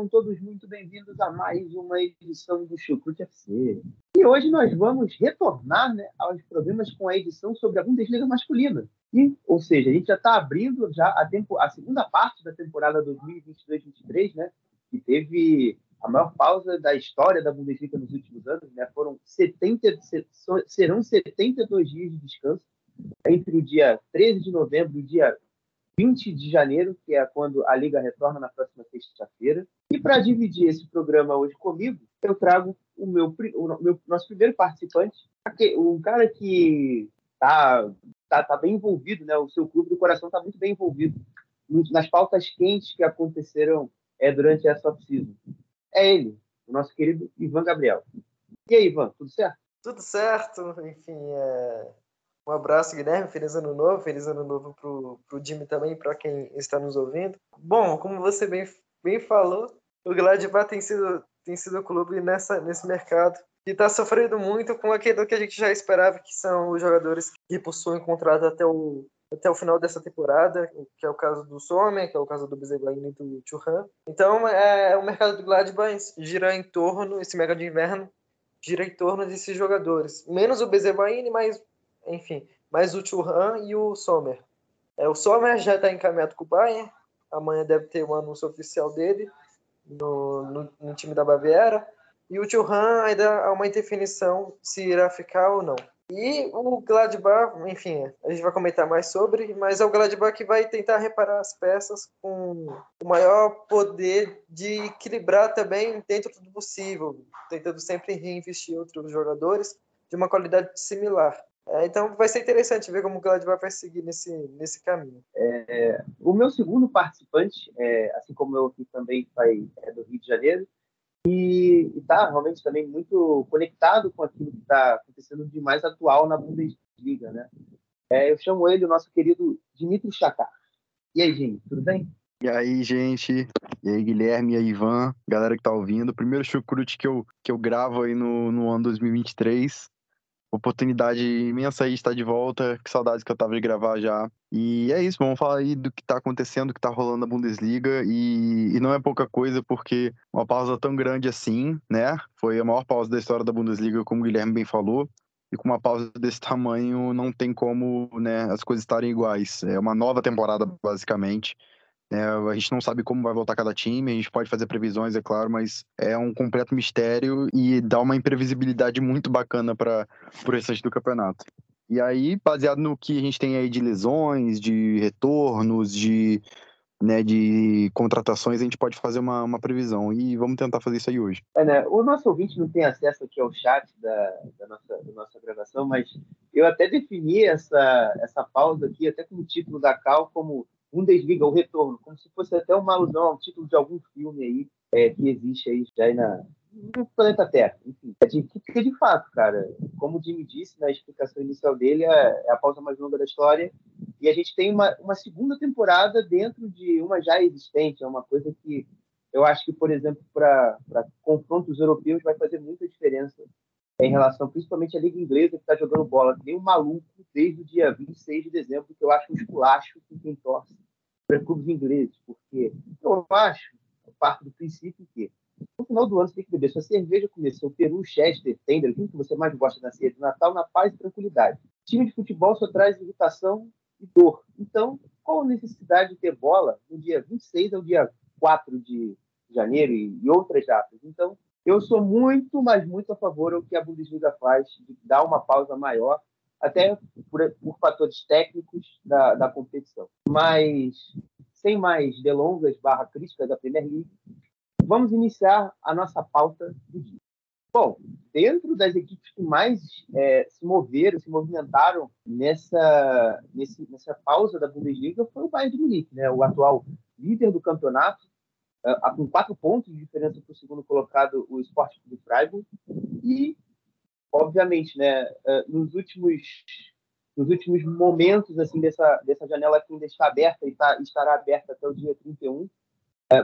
Sejam todos muito bem-vindos a mais uma edição do Chucrute FC. E hoje nós vamos retornar né, aos problemas com a edição sobre a Bundesliga masculina. E, ou seja, a gente já está abrindo já a, tempo, a segunda parte da temporada 2022-23, né, que teve a maior pausa da história da Bundesliga nos últimos anos. Né, foram 70, se- serão 72 dias de descanso entre o dia 13 de novembro e o dia 20 de janeiro, que é quando a Liga retorna na próxima sexta-feira. E para dividir esse programa hoje comigo, eu trago o meu, o meu- nosso primeiro participante, um cara que está tá, tá bem envolvido, né? o seu clube do coração está muito bem envolvido nas pautas quentes que aconteceram é, durante essa off-season. É ele, o nosso querido Ivan Gabriel. E aí, Ivan, tudo certo? Tudo certo, enfim, é... um abraço, Guilherme, feliz ano novo, feliz ano novo pro, pro Jimmy também, para quem está nos ouvindo. Bom, como você bem, bem falou, o Gladbach tem sido, tem sido o clube nessa, nesse mercado que está sofrendo muito com aquilo que a gente já esperava, que são os jogadores que possuem contrato até o, até o final dessa temporada, que é o caso do Sommer, que é o caso do Bezeglain e do Churran. Então, é, o mercado do Gladbach gira em torno, esse mercado de inverno, gira em torno desses jogadores. Menos o Bezebaini, mas, enfim, mais o Churran e o Sommer. É, o Sommer já está encaminhado com o Bayern, amanhã deve ter o anúncio oficial dele no, no, no time da Baviera. E o Churran ainda há uma indefinição se irá ficar ou não. E o Gladbach, enfim, a gente vai comentar mais sobre, mas é o Gladbach que vai tentar reparar as peças com o maior poder de equilibrar também dentro do possível, tentando sempre reinvestir outros jogadores de uma qualidade similar. É, então vai ser interessante ver como o Gladbach vai seguir nesse, nesse caminho. O meu segundo participante, é, assim como eu aqui também vai, é do Rio de Janeiro, e está realmente também muito conectado com aquilo que está acontecendo de mais atual na Bundesliga. Né? É, eu chamo ele, o nosso querido Dimitri Chakar. E aí, Jimmy, tudo bem? E aí, gente? E aí, Guilherme e aí, Ivan, galera que tá ouvindo. Primeiro chucrute que eu, que eu gravo aí no, no ano 2023. Oportunidade imensa aí estar de volta. Que saudades que eu tava de gravar já. E é isso, vamos falar aí do que tá acontecendo, do que tá rolando na Bundesliga. E, e não é pouca coisa, porque uma pausa tão grande assim, né? Foi a maior pausa da história da Bundesliga, como o Guilherme bem falou. E com uma pausa desse tamanho, não tem como né, as coisas estarem iguais. É uma nova temporada, basicamente. É, a gente não sabe como vai voltar cada time, a gente pode fazer previsões, é claro, mas é um completo mistério e dá uma imprevisibilidade muito bacana para o restante do campeonato. E aí, baseado no que a gente tem aí de lesões, de retornos, de, né, de contratações, a gente pode fazer uma, uma previsão. E vamos tentar fazer isso aí hoje. É, né? O nosso ouvinte não tem acesso aqui ao chat da, da, nossa, da nossa gravação, mas eu até defini essa, essa pausa aqui, até com o título da Cal, como Bundesliga, o retorno, como se fosse até uma alusão ao título de algum filme aí é, que existe aí já aí na, no planeta Terra. Enfim, é de, de fato, cara, como o Jimmy disse na explicação inicial dele, é, é a pausa mais longa da história e a gente tem uma, uma segunda temporada dentro de uma já existente, é uma coisa que eu acho que, por exemplo, para confrontos europeus vai fazer muita diferença em relação principalmente à Liga Inglesa, que está jogando bola nem um maluco desde o dia 26 de dezembro, que eu acho um esculacho com quem torce para clubes ingleses, porque eu acho, eu parto do princípio que no final do ano você tem que beber sua cerveja, comer seu peru, chester, tender, o que você mais gosta na ceia de Natal, na paz e tranquilidade. Time de futebol só traz irritação e dor. Então, qual a necessidade de ter bola no dia 26 ao dia 4 de janeiro e, e outras datas? Então, eu sou muito, mas muito a favor do que a Bundesliga faz, de dar uma pausa maior, até por, por fatores técnicos da, da competição. Mas, sem mais delongas barra críticas da Premier League, vamos iniciar a nossa pauta do dia. Bom, dentro das equipes que mais é, se moveram, se movimentaram nessa, nesse, nessa pausa da Bundesliga foi o Bayern de Munique, né? o atual líder do campeonato, uh, com quatro pontos de diferença para o segundo colocado, o Sport de Freiburg. E, obviamente, né, uh, nos últimos nos últimos momentos assim dessa, dessa janela que ainda está aberta e tá, estará aberta até o dia 31, uh,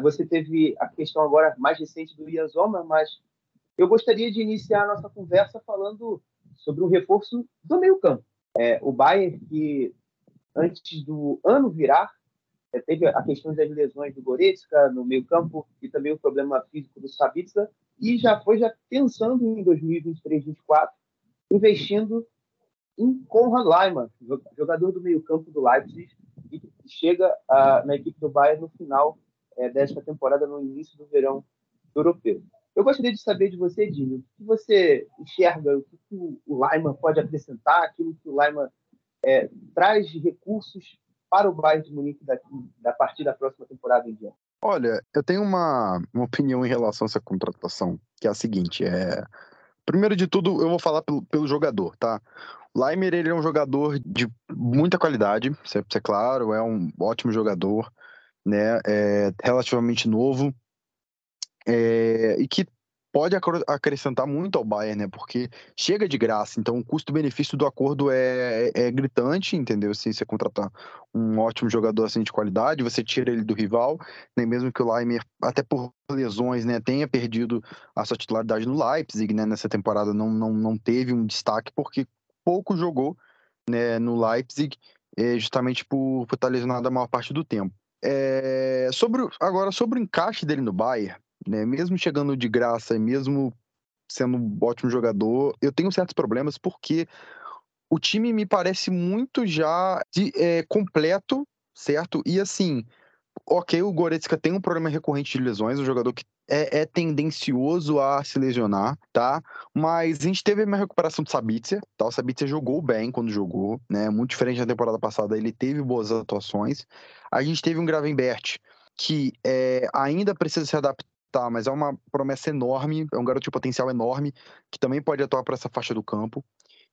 você teve a questão agora mais recente do Ian Zomer, mas eu gostaria de iniciar a nossa conversa falando sobre o reforço do meio-campo. É, o Bayern, que antes do ano virar, é, teve a questão das lesões do Goretzka no meio-campo e também o problema físico do Sabitzer, e já foi já pensando em 2023-2024, investindo em Konrad Leimann, jogador do meio-campo do Leipzig, e que chega uh, na equipe do Bayern no final é, desta temporada, no início do verão europeu. Eu gostaria de saber de você, Dino, o que você enxerga, o que o Lyman pode acrescentar, aquilo que o Lyman é, traz de recursos para o Bayern de Munique daqui, da partir da próxima temporada em diante? Olha, eu tenho uma, uma opinião em relação a essa contratação, que é a seguinte, é... Primeiro de tudo, eu vou falar pelo, pelo jogador, tá? O Leimer, ele é um jogador de muita qualidade, isso é, isso é claro, é um ótimo jogador, né? É relativamente novo, é, e que pode acrescentar muito ao Bayern, né? Porque chega de graça, então o custo-benefício do acordo é, é, é, gritante, entendeu? Se você contratar um ótimo jogador assim de qualidade, você tira ele do rival, nem né? mesmo que o Leimer, até por lesões, né, tenha perdido a sua titularidade no Leipzig, né? Nessa temporada não, não, não teve um destaque porque pouco jogou né, no Leipzig, é, justamente por, por estar lesionado a maior parte do tempo. É, sobre, agora, sobre o encaixe dele no Bayern, né? Mesmo chegando de graça e mesmo sendo um ótimo jogador, eu tenho certos problemas porque o time me parece muito já de, é, completo, certo? E assim, ok, o Goretzka tem um problema recorrente de lesões, um jogador que é, é, tendencioso a se lesionar, tá? Mas a gente teve uma recuperação do Sabitzer, tá? O Sabitzer jogou bem quando jogou, né? Muito diferente da temporada passada, ele teve boas atuações. A gente teve um Gravenbert que é, ainda precisa se adaptar tá, mas é uma promessa enorme, é um garoto de potencial enorme, que também pode atuar para essa faixa do campo,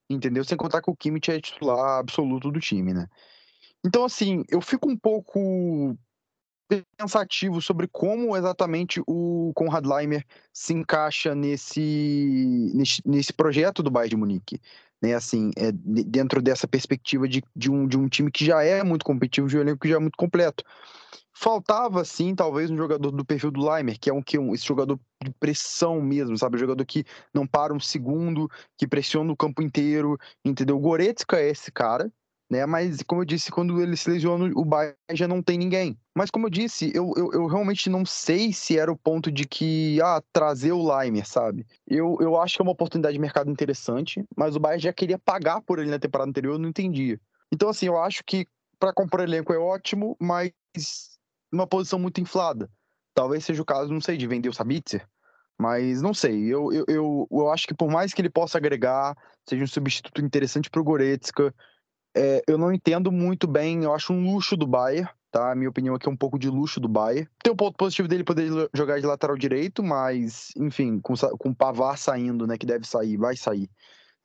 entendeu? Sem contar que o Kimmich é titular absoluto do time, né? Então, assim, eu fico um pouco pensativo sobre como exatamente o Konrad Leimer se encaixa nesse, nesse, nesse projeto do Bayern de Munique. Né, assim, é, dentro dessa perspectiva de, de, um, de um time que já é muito competitivo, de um elenco que já é muito completo. Faltava, sim, talvez um jogador do perfil do Leimer, que é um que um, esse jogador de pressão mesmo, sabe? Um jogador que não para um segundo, que pressiona o campo inteiro, entendeu? O Goretzka é esse cara, né? Mas, como eu disse, quando ele se lesiona, o Bayern já não tem ninguém. Mas, como eu disse, eu, eu, eu, realmente não sei se era o ponto de que, ah, trazer o Leimer, sabe? Eu, eu acho que é uma oportunidade de mercado interessante, mas o Bayern já queria pagar por ele na temporada anterior, eu não entendia. Então, assim, eu acho que para comprar elenco é ótimo, mas numa posição muito inflada. Talvez seja o caso, não sei, de vender o Sabitzer, mas não sei. Eu, eu, eu, eu, acho que por mais que ele possa agregar, seja um substituto interessante para o Goretzka, é, eu não entendo muito bem. Eu acho um luxo do Bayern, tá? A minha opinião aqui é um pouco de luxo do Bayern. Tem o um ponto positivo dele poder jogar de lateral direito, mas, enfim, com, com o Pavar saindo, né, que deve sair, vai sair.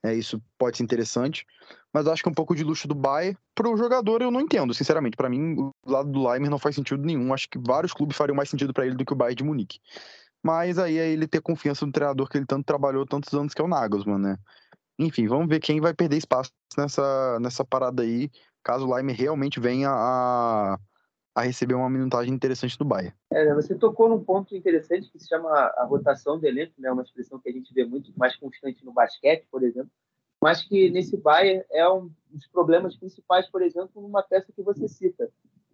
É, isso pode ser interessante. Mas acho que é um pouco de luxo do Bayern. Para o jogador, eu não entendo, sinceramente. Para mim, o lado do Leimer não faz sentido nenhum. Acho que vários clubes fariam mais sentido para ele do que o Bayern de Munique. Mas aí é ele ter confiança no treinador que ele tanto trabalhou tantos anos, que é o Nagelsmann, né? Enfim, vamos ver quem vai perder espaço nessa, nessa parada aí, caso o Leimer realmente venha a, a receber uma minutagem interessante do Bayern. É, você tocou num ponto interessante que se chama a rotação do elenco, né? Uma expressão que a gente vê muito mais constante no basquete, por exemplo, mas que nesse Bayern é um dos problemas principais, por exemplo, numa peça que você cita,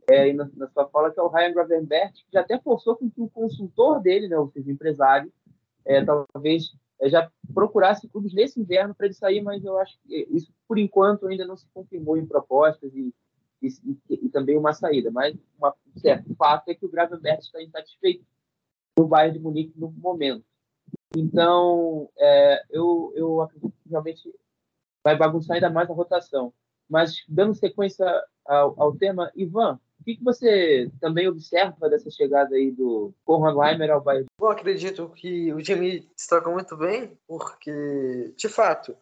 é, na, na, sua fala, que é o Ryan Gravenbert, que já até forçou com que o consultor dele, né, ou seja, o empresário, é, talvez é, já procurasse clubes nesse inverno para ele sair, mas eu acho que isso, por enquanto, ainda não se confirmou em propostas e, e, e, e também uma saída. Mas uma, certo fato é que o Gravenbert está insatisfeito no Bayern de Munique no momento. Então, é, eu, eu acredito que realmente vai bagunçar ainda mais a rotação. Mas, dando sequência ao, ao tema, Ivan, O que, que você também observa dessa chegada aí do Conrad Weimer ao Bayern? Bom, acredito que o time destaca muito bem, porque, de fato,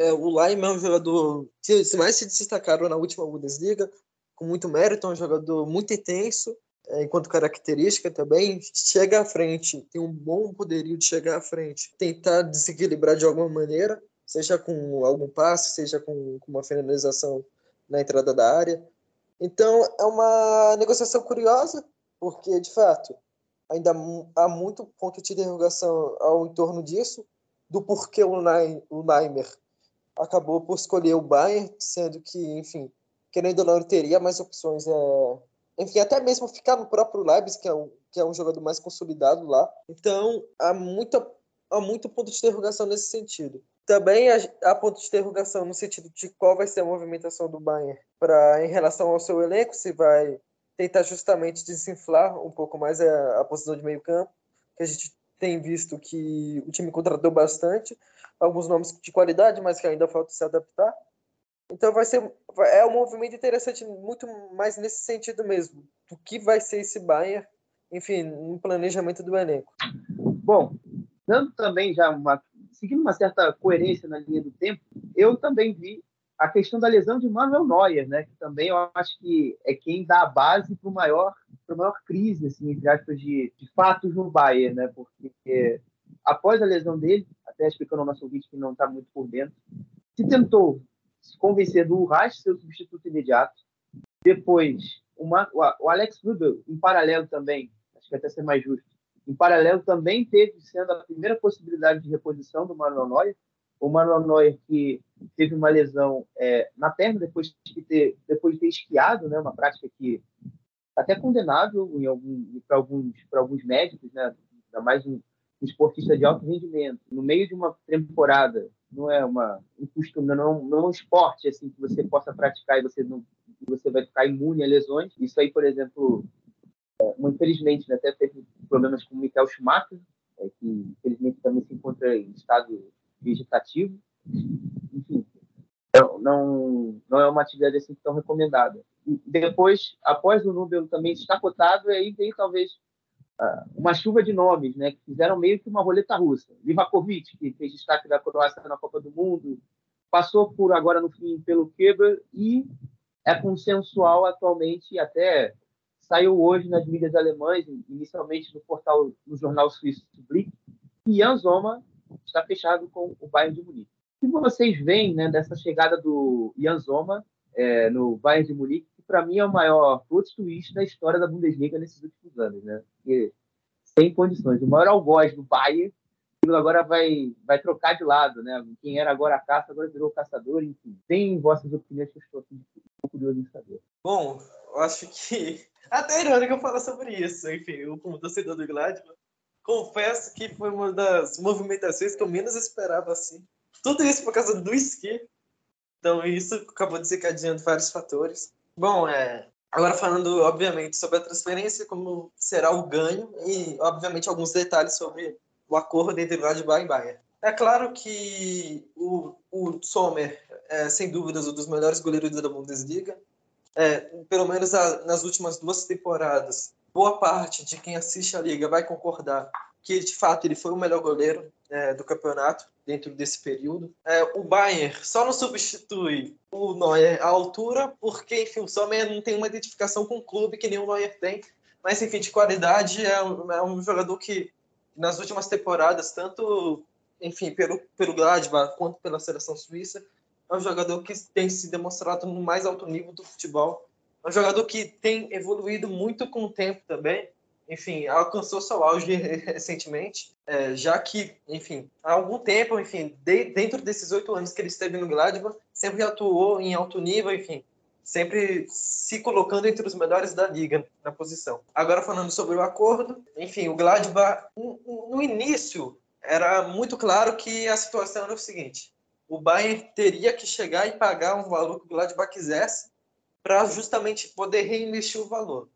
é, o Lime é um jogador que mais se destacaram na última Bundesliga, com muito mérito, é um jogador muito intenso, é, enquanto característica também, chega à frente, tem um bom poderio de chegar à frente, tentar desequilibrar de alguma maneira, seja com algum passe, seja com, com uma finalização na entrada da área. Então, é uma negociação curiosa, porque, de fato, ainda há muito ponto de interrogação ao entorno disso, do porquê o Naimer acabou por escolher o Bayern, sendo que, enfim, querendo ou não, ele teria mais opções. É... Enfim, até mesmo ficar no próprio Leipzig, que é, um, que é um jogador mais consolidado lá. Então, há, muita, há muito ponto de interrogação nesse sentido. Também há ponto de interrogação no sentido de qual vai ser a movimentação do Bayern para em relação ao seu elenco, se vai tentar justamente desinflar um pouco mais a, a posição de meio campo, que a gente tem visto que o time contratou bastante, alguns nomes de qualidade, mas que ainda falta se adaptar. Então vai ser é um movimento interessante muito mais nesse sentido mesmo, do que vai ser esse Bayern, enfim, no planejamento do elenco. Bom, dando também já uma seguindo uma certa coerência na linha do tempo, eu também vi a questão da lesão de Manuel Neuer, né, que também eu acho que é quem dá a base para o maior, para maior crise, assim, entre aspas, de, de fatos no Bayern, né, porque após a lesão dele, até explicando ao nosso ouvinte que não está muito por dentro, se tentou se convencer do Urras, seu substituto imediato, depois uma, o Alex Rubel, em paralelo também, acho que até ser mais justo, em paralelo também teve sendo a primeira possibilidade de reposição do Manuel Neuer, o Manuel Neuer que teve uma lesão é, na perna depois de ter depois de ter esquiado, né, uma prática que até condenável em algum para alguns alguns médicos, né, ainda mais um, esportista de alto rendimento, no meio de uma temporada, não é uma um costume, não, não é um esporte assim que você possa praticar e você não você vai ficar imune a lesões. Isso aí, por exemplo, é, infelizmente, né, até teve problemas com o Michael Schumacher, é, que infelizmente também se encontra em estado vegetativo. Enfim, não, não é uma atividade assim tão recomendada. E depois, após o número também estar cotado, aí veio talvez uma chuva de nomes, né, que fizeram meio que uma roleta russa. Livakovic, que fez destaque da Croácia na Copa do Mundo, passou por agora no fim pelo Keber e é consensual atualmente, até saiu hoje nas mídias alemãs, inicialmente no portal, no jornal suíço Blick, que Jan Zoma está fechado com o Bayern de Munique. O que vocês veem né, dessa chegada do Jan Zoma é, no Bayern de Munique, que para mim é o maior plot twist da história da Bundesliga nesses últimos anos, né? Porque, sem condições. O maior algoz do Bayern agora vai, vai trocar de lado, né? Quem era agora caça, agora virou caçador, enfim. Tem vossas opiniões que eu estou um curioso em saber. Bom, eu acho que até irônico eu falar sobre isso. Enfim, eu como torcedor do Gladbach, confesso que foi uma das movimentações que eu menos esperava assim. Tudo isso por causa do esqui. Então isso acabou desencadeando vários fatores. Bom, é, agora falando obviamente sobre a transferência, como será o ganho e obviamente alguns detalhes sobre o acordo entre Gladbach e Bayern. É claro que o, o Sommer é, sem dúvidas, um dos melhores goleiros da Bundesliga. É, pelo menos a, nas últimas duas temporadas, boa parte de quem assiste a liga vai concordar que de fato ele foi o melhor goleiro é, do campeonato dentro desse período. É, o Bayern só não substitui o Neuer à altura porque, enfim, o Sommer não tem uma identificação com o clube que nem o Neuer tem. Mas, enfim, de qualidade, é um, é um jogador que nas últimas temporadas, tanto enfim, pelo, pelo Gladbach quanto pela seleção suíça, é um jogador que tem se demonstrado no mais alto nível do futebol. É um jogador que tem evoluído muito com o tempo também. Enfim, alcançou seu auge recentemente, é, já que, enfim, há algum tempo, enfim, de, dentro desses oito anos que ele esteve no Gladbach, sempre atuou em alto nível, enfim, sempre se colocando entre os melhores da liga na posição. Agora falando sobre o acordo, enfim, o Gladbach no, início era muito claro que a situação era o seguinte: o Bayern teria que chegar e pagar um valor que o Gladbach quisesse para justamente poder reinvestir o valor.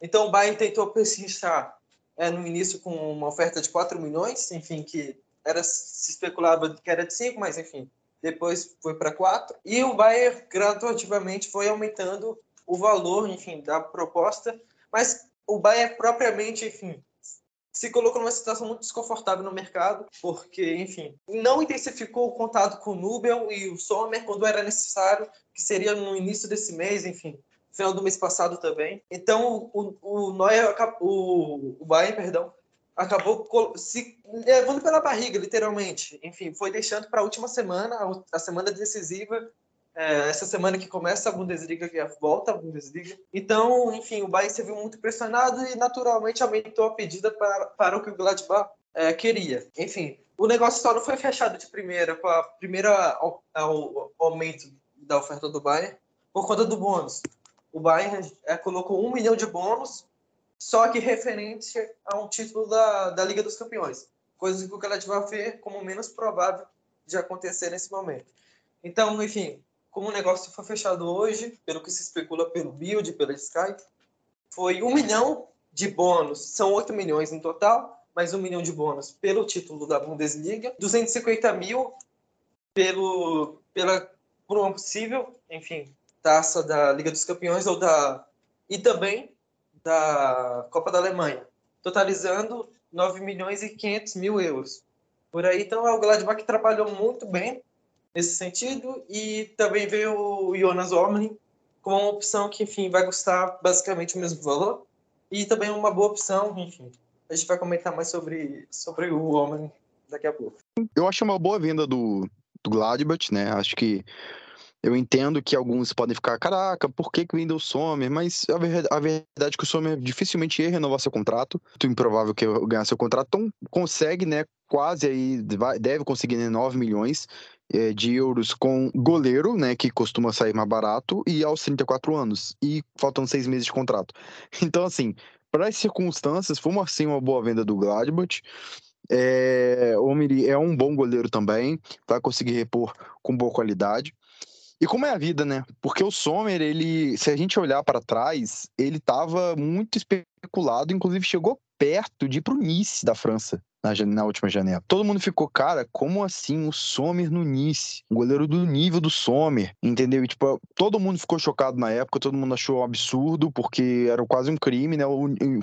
Então o Bayern tentou pesquisar é, no início com uma oferta de 4 milhões, enfim, que era se especulava que era de 5, mas enfim, depois foi para 4. E o Bayern gradativamente foi aumentando o valor, enfim, da proposta, mas o Bayern propriamente, enfim, se colocou numa situação muito desconfortável no mercado, porque, enfim, não intensificou o contato com o Nubel e o Sommer quando era necessário, que seria no início desse mês, enfim, final do mês passado também. Então, o, o o, o Bayern, perdão, acabou se levando pela barriga, literalmente. Enfim, foi deixando para a última semana, a semana decisiva, é, essa semana que começa a Bundesliga, que volta a Bundesliga. Então, enfim, o Bayern se viu muito pressionado e naturalmente aumentou a pedida para, para o que o Gladbach é, queria. Enfim, o negócio só não foi fechado de primeira, com a primeira ao, aumento da oferta do Bayern, por conta do bônus. O Bayern é, colocou um milhão de bônus, só que referente a um título da, da Liga dos Campeões, coisa que o Gladbach vê como menos provável de acontecer nesse momento. Então, enfim, como o negócio foi fechado hoje, pelo que se especula pelo Build, pela Sky, foi um milhão de bônus, são 8 milhões no total, mais um milhão de bônus pelo título da Bundesliga, 250 mil pelo, pela, por uma possível, enfim, taça da Liga dos Campeões ou da e também da Copa da Alemanha, totalizando 9 milhões e 500 mil euros. Por aí, então, é o Gladbach que trabalhou muito bem nesse sentido. E também veio o Jonas Omni como uma opção que, enfim, vai custar basicamente o mesmo valor. E também uma boa opção, enfim. A gente vai comentar mais sobre, sobre o Omni daqui a pouco. Eu acho uma boa venda do, do Gladbach, né? Acho que eu entendo que alguns podem ficar, caraca, por que, que o Sommer? Mas a verdade, a verdade é que o Sommer dificilmente ia renovar seu contrato. Muito improvável que ganhar seu contrato. Então consegue, né? Quase aí, deve conseguir né, 9 milhões é, de euros com goleiro, né, que costuma sair mais barato, e aos 34 anos. E faltam seis meses de contrato. Então, assim, para as circunstâncias, foi assim, uma boa venda do Gladbach. É, o Omiri é um bom goleiro também, vai conseguir repor com boa qualidade. E como é a vida, né? Porque o Sommer, ele, se a gente olhar para trás, ele estava muito especulado, inclusive chegou perto de ir para o Nice da França na, na, última janela. Todo mundo ficou, cara, como assim o Sommer no Nice? Um goleiro do nível do Sommer, entendeu? E, tipo, todo mundo ficou chocado na época, todo mundo achou um absurdo, porque era quase um crime, né?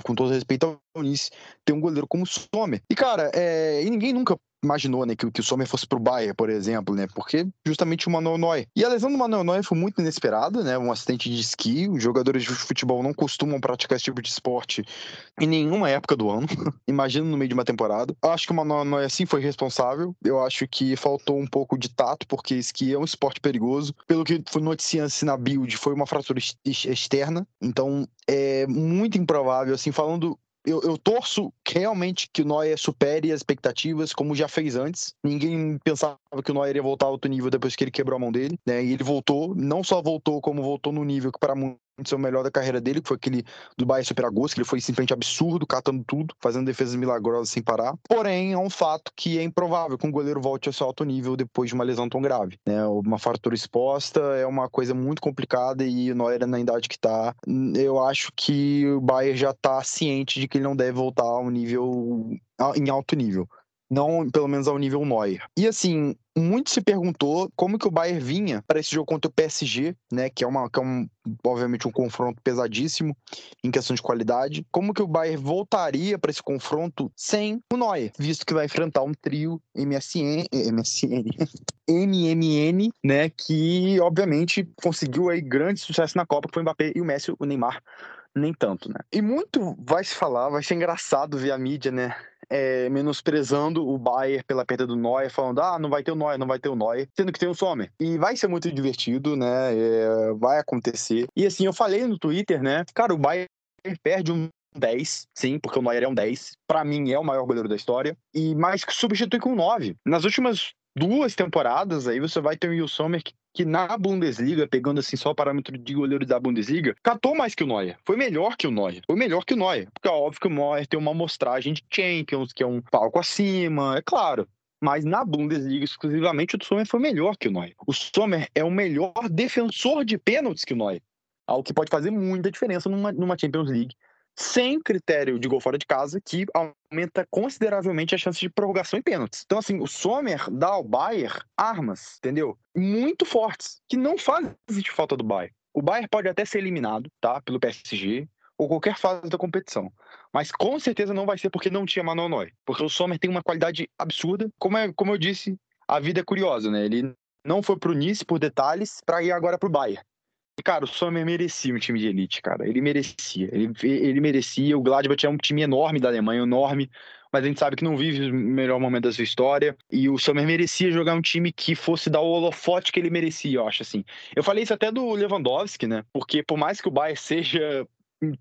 Com todo respeito ao Nice, ter um goleiro como o Sommer. E, cara, é... e ninguém nunca imaginou, né, que, que o Sommer fosse pro Bayern, por exemplo, né, porque justamente o Manuel Neuer. E a lesão do Manuel Neuer foi muito inesperada, né, um acidente de esqui, os jogadores de futebol não costumam praticar esse tipo de esporte em nenhuma época do ano, imagina no meio de uma temporada. Eu acho que o Manuel Neuer sim foi responsável, eu acho que faltou um pouco de tato, porque esqui é um esporte perigoso. Pelo que foi noticiando-se na build, foi uma fratura externa, então é muito improvável, assim, falando eu, eu, torço realmente que o Neuer supere as expectativas, como já fez antes. Ninguém pensava que o Neuer ia voltar a outro nível depois que ele quebrou a mão dele, né? E ele voltou, não só voltou, como voltou no nível que para ser o melhor da carreira dele, que foi aquele do Bahia Super Agosto, que ele foi simplesmente absurdo, catando tudo, fazendo defesas milagrosas sem parar. Porém, é um fato que é improvável que um goleiro volte ao seu alto nível depois de uma lesão tão grave. Né? Uma fratura exposta é uma coisa muito complicada e o Neuer, na idade que tá, eu acho que o Bayern já tá ciente de que ele não deve voltar ao nível em alto nível não pelo menos ao nível Neuer. E assim, muito se perguntou como que o Bayern vinha para esse jogo contra o PSG, né, que é uma que é um, obviamente um confronto pesadíssimo em questão de qualidade. Como que o Bayern voltaria para esse confronto sem o Neuer, visto que vai enfrentar um trio MSN, MSN, MMN, né, que obviamente conseguiu aí grande sucesso na Copa, que foi o Mbappé e o Messi, o Neymar nem tanto, né? E muito vai se falar, vai ser engraçado ver a mídia, né? É, menosprezando o Bayern pela perda do Neuer, falando, ah, não vai ter o Neuer, não vai ter o Neuer, sendo que tem o Sommer. E vai ser muito divertido, né? É, vai acontecer. E assim, eu falei no Twitter, né? Cara, o Bayern perde um 10, sim, porque o Neuer é um 10. Para mim é o maior goleiro da história. E mais substitui com 9. Nas últimas duas temporadas aí você vai ter o Will Sommer que que na Bundesliga, pegando assim só o parâmetro de goleiro da Bundesliga, catou mais que o Neuer. Foi melhor que o Neuer. Foi melhor que o Neuer. Porque é óbvio que o Neuer tem uma amostragem de Champions, que é um palco acima, é claro. Mas na Bundesliga, exclusivamente, o Sommer foi melhor que o Neuer. O Sommer é o melhor defensor de pênaltis que o Neuer. Algo que pode fazer muita diferença numa, numa Champions League sem critério de gol fora de casa, que aumenta consideravelmente a chance de prorrogação em pênaltis. Então, assim, o Sommer dá ao Bayern armas, entendeu? Muito fortes, que não fazem falta do Bayern. o Bayern pode até ser eliminado, tá? Pelo PSG, ou qualquer fase da competição. Mas com certeza não vai ser porque não tinha Manuel Neuer. Porque o Sommer tem uma qualidade absurda. Como, é, como eu disse, a vida é curiosa, né? Ele não foi pro Nice por detalhes para ir agora pro Bayern. Cara, o Sommer merecia um time de elite, cara. Ele merecia. Ele, ele merecia. O Gladbach é um time enorme da Alemanha, enorme. Mas a gente sabe que não vive o melhor momento da sua história. E o Sommer merecia jogar um time que fosse dar o holofote que ele merecia, eu acho assim. Eu falei isso até do Lewandowski, né? Porque por mais que o Bayern seja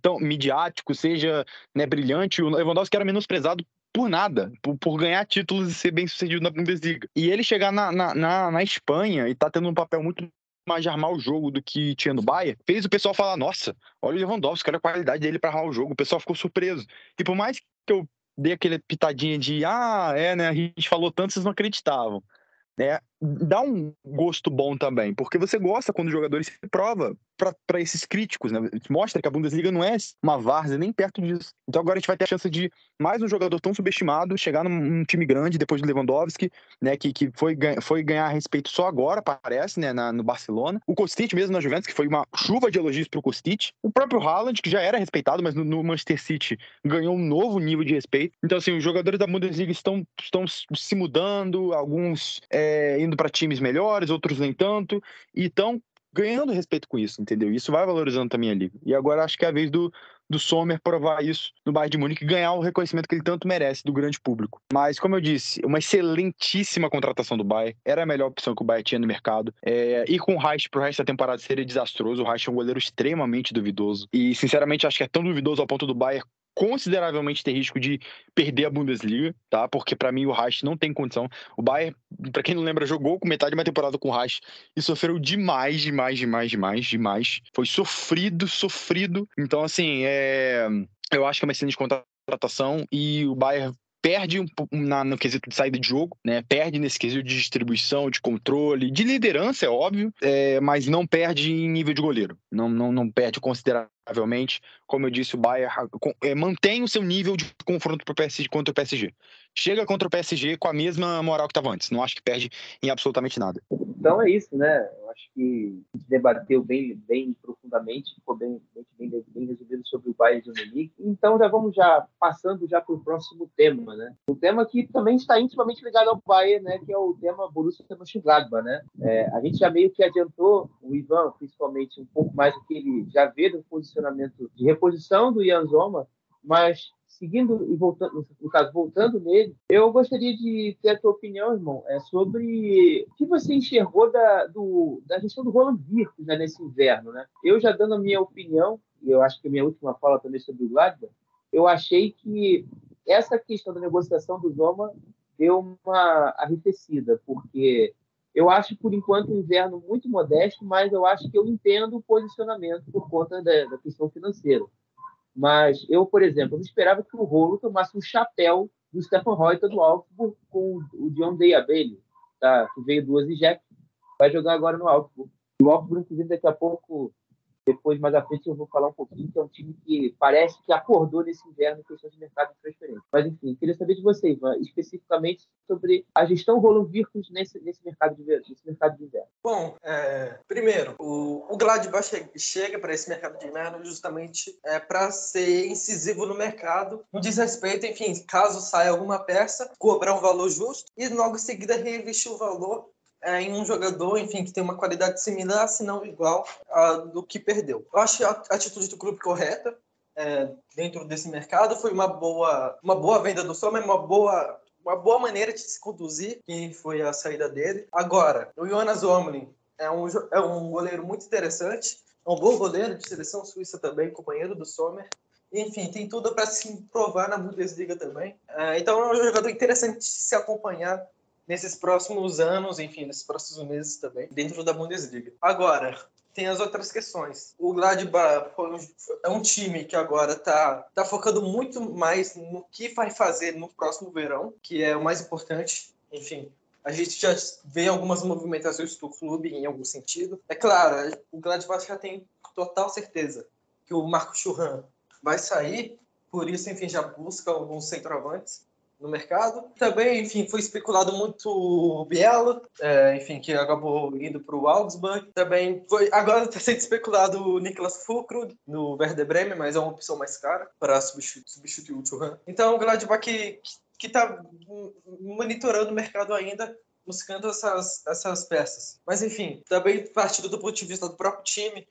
tão midiático, seja né, brilhante, o Lewandowski era menosprezado por nada, por, por, ganhar títulos e ser bem sucedido na Bundesliga. E ele chegar na, na, na, na Espanha e tá tendo um papel muito mais de armar o jogo do que tinha no Bayern, fez o pessoal falar, nossa, olha o Lewandowski, olha a qualidade dele para armar o jogo. O pessoal ficou surpreso. E por mais que eu dei aquele pitadinha de, ah, é, né, a gente falou tanto, vocês não acreditavam. É, dá um gosto bom também, porque você gosta quando os jogadores se prova para esses críticos, né? Mostra que a Bundesliga não é uma várzea nem perto disso. Então agora a gente vai ter a chance de mais um jogador tão subestimado chegar num, time grande depois do Lewandowski, né? Que, que foi, foi ganhar respeito só agora, parece, né? Na, no Barcelona. O Kostic mesmo na Juventus, que foi uma chuva de elogios pro Kostic. O próprio Haaland, que já era respeitado, mas no, no Manchester City ganhou um novo nível de respeito. Então, assim, os jogadores da Bundesliga estão, estão se mudando, alguns é, indo para times melhores, outros nem tanto, e estão ganhando respeito com isso, entendeu? Isso vai valorizando também a liga. E agora acho que é a vez do, do Sommer provar isso no Bayern de Munique e ganhar o reconhecimento que ele tanto merece do grande público. Mas, como eu disse, uma excelentíssima contratação do Bayern. Era a melhor opção que o Bayern tinha no mercado. É, e com o Reich pro resto da temporada seria desastroso. O Reich é um goleiro extremamente duvidoso. E, sinceramente, acho que é tão duvidoso ao ponto do Bayern consideravelmente ter risco de perder a Bundesliga, tá? Porque para mim o Reich não tem condição. O Bayern, para quem não lembra, jogou com metade de uma temporada com o Reich e sofreu demais, demais, demais, demais, demais. Foi sofrido, sofrido. Então assim, é eu acho que é uma excelente contratação e o Bayern perde um, na, no quesito de saída de jogo, né? Perde nesse quesito de distribuição, de controle, de liderança, é óbvio, é, mas não perde em nível de goleiro. Não, não, não perde consideravelmente. Como eu disse, o Bayern é, mantém o seu nível de confronto pro PSG, contra o PSG. Chega contra o PSG com a mesma moral que estava antes. Não acho que perde em absolutamente nada. Então é isso, né? Acho que a gente debateu bem, bem profundamente, ficou bem, bem, bem resumido sobre o Bayern de Munique. Então já vamos já passando já para o próximo tema, né? O tema que também está intimamente ligado ao Bayern, né? Que é o tema Borussia Mönchengladbach, né? É, a gente já meio que adiantou o Ivan, principalmente um pouco mais do que ele já vê do posicionamento de reposição do Ian Zoma, mas seguindo e voltando, no caso, voltando nele, eu gostaria de ter a tua opinião, irmão, é, sobre o que você enxergou da, do, da gestão do Roland Virtus né, nesse inverno. Né? Eu já dando a minha opinião, e eu acho que a minha última fala também sobre o Gladbach, eu achei que essa questão da negociação do Zoma deu uma arrefecida, porque eu acho, por enquanto, o inverno muito modesto, mas eu acho que eu entendo o posicionamento por conta da, da questão financeira. Mas eu, por exemplo, não esperava que o Rolo tomasse um chapéu do Stefan Reuter do Augsburg com o John Day Abelli, tá? que veio duas e Jack, vai jogar agora no Augsburg. O Augsburg, inclusive, daqui a pouco depois, mais à frente, eu vou falar um pouquinho, que é um time que parece que acordou nesse inverno em questão de mercado de transferência. Mas, enfim, queria saber de você, Ivan, especificamente sobre a gestão Roland Virtus nesse, nesse, mercado, de, nesse mercado de inverno. Bom, é, primeiro, o, o Gladbach chega para esse mercado de inverno justamente é, para ser incisivo no mercado, no diz respeito, enfim, caso saia alguma peça, cobrar um valor justo e logo em seguida reinvestir o valor é, em um jogador, enfim, que tem uma qualidade similar, se não igual a do que perdeu. Eu acho a atitude do clube correta é, dentro desse mercado foi uma boa, uma boa venda do Sommer, uma boa uma boa maneira de se conduzir, que foi a saída dele. Agora, o Jonas Omlin é um, é um goleiro muito interessante, é um bom goleiro de seleção suíça também, companheiro do Sommer. Enfim, tem tudo para se provar na Bundesliga também. É, então é um jogador interessante de se acompanhar nesses próximos anos, enfim, nesses próximos meses também, dentro da Bundesliga. Agora, tem as outras questões. O Gladbach é um time que agora está tá focando muito mais no que vai fazer no próximo verão, que é o mais importante. Enfim, a gente já vê algumas movimentações do clube em algum sentido. É claro, o Gladbach já tem total certeza que o Marco Churran vai sair, por isso, enfim, já busca alguns centroavantes no mercado. Também, enfim, foi especulado muito o Bielo, é, enfim, que acabou indo para o Augsburg. Também foi, agora está sendo especulado o Niklas Fulkrug no Werder Bremen, mas é uma opção mais cara para substituir, substituir o Thuram. Então, o Gladbach que está monitorando o mercado ainda, buscando essas, essas peças. Mas, enfim, também partindo do ponto de vista do próprio time,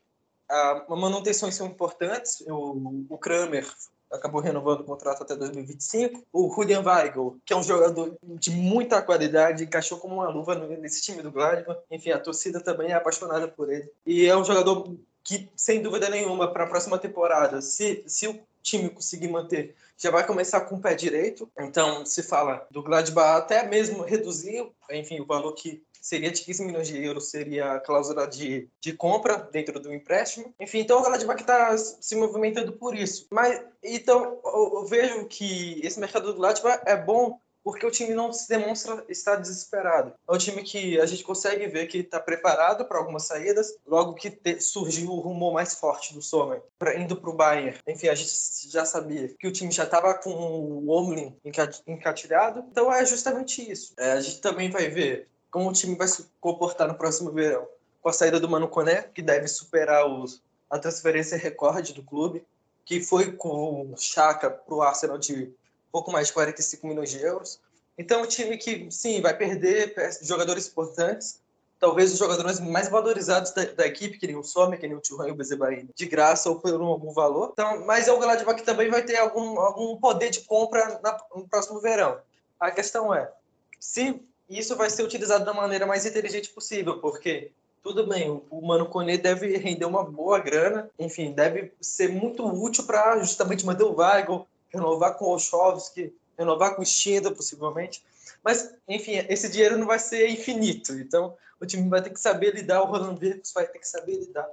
a manutenções são importantes. O, o Kramer acabou renovando o contrato até 2025. O Julian Weigl, que é um jogador de muita qualidade, encaixou como uma luva nesse time do Gladbach. Enfim, a torcida também é apaixonada por ele. E é um jogador que, sem dúvida nenhuma, para a próxima temporada, se, se o time conseguir manter, já vai começar com o pé direito. Então, se fala do Gladbach até mesmo reduzir, enfim, o valor que seria de 15 milhões de euros, seria a cláusula de, de compra dentro do empréstimo. Enfim, então o Gladbach está se movimentando por isso. Mas, então, eu, eu vejo que esse mercado do Gladbach é bom porque o time não se demonstra estar desesperado. É um time que a gente consegue ver que está preparado para algumas saídas, logo que te, surgiu o rumor mais forte do Sommer, pra, indo para o Bayern. Enfim, a gente já sabia que o time já estava com o Omlin encatilhado, então é justamente isso. É, a gente também vai ver como o time vai se comportar no próximo verão. Com a saída do Mano Koné, que deve superar os, a transferência recorde do clube, que foi com o Chaka para o Arsenal de pouco mais de 45 milhões de euros. Então, um time que, sim, vai perder jogadores importantes, talvez os jogadores mais valorizados da, da equipe, que nem o Sommer, que nem o Thuram e o Bezebaini, de graça ou por algum valor. Então, mas é o Gladbach que também vai ter algum, algum poder de compra na, no próximo verão. A questão é, se isso vai ser utilizado da maneira mais inteligente possível, porque tudo bem, o Mano Kone deve render uma boa grana, enfim, deve ser muito útil para justamente manter o Weigl, renovar com o Olszowski, renovar com o Stinda, possivelmente. Mas, enfim, esse dinheiro não vai ser infinito, então o time vai ter que saber lidar, o Roland Virkus vai ter que saber lidar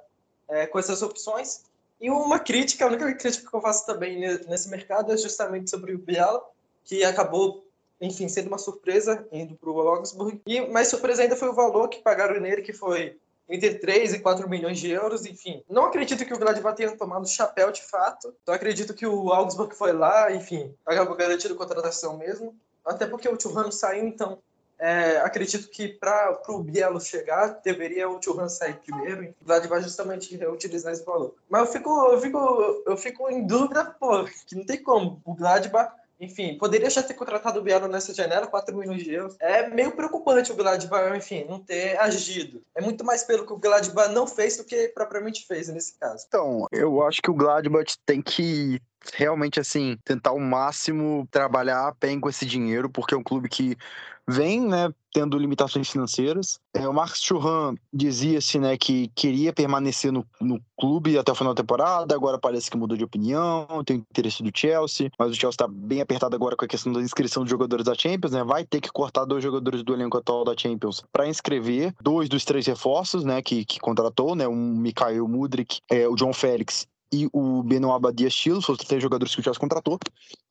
é, com essas opções. E uma crítica, a única crítica que eu faço também nesse mercado é justamente sobre o Biala, que acabou enfim, sendo uma surpresa indo para o Augsburg. E mais surpresa ainda foi o valor que pagaram nele, que foi entre 3 e 4 milhões de euros, enfim. Não acredito que o Gladbach tenha tomado o chapéu de fato. Então acredito que o Augsburg foi lá, enfim, acabou garantindo contratação mesmo. Até porque o Churrano saiu, então é, acredito que para o Bielo chegar, deveria o Churran sair primeiro. E o Gladbach justamente reutilizar esse valor. Mas eu fico, eu fico, eu fico em dúvida, pô, que não tem como. O Gladbach enfim, poderia já ter contratado o Bielo nessa janela, 4 milhões de euros. É meio preocupante o Gladbach, enfim, não ter agido. É muito mais pelo que o Gladbach não fez do que propriamente fez nesse caso. Então, eu acho que o Gladbach tem que realmente assim tentar ao máximo trabalhar bem com esse dinheiro, porque é um clube que vem, né, tendo limitações financeiras. É, o Marcos Churran dizia-se, né, que queria permanecer no, no clube até o final da temporada, agora parece que mudou de opinião, tem interesse do Chelsea, mas o Chelsea está bem apertado agora com a questão da inscrição de jogadores da Champions, né, vai ter que cortar dois jogadores do elenco atual da Champions para inscrever dois dos três reforços, né, que, que contratou, né, o Mikhail Mudrik, é, o John Félix e o Benoit Badia Chilo, são os três jogadores que o Chelsea contratou.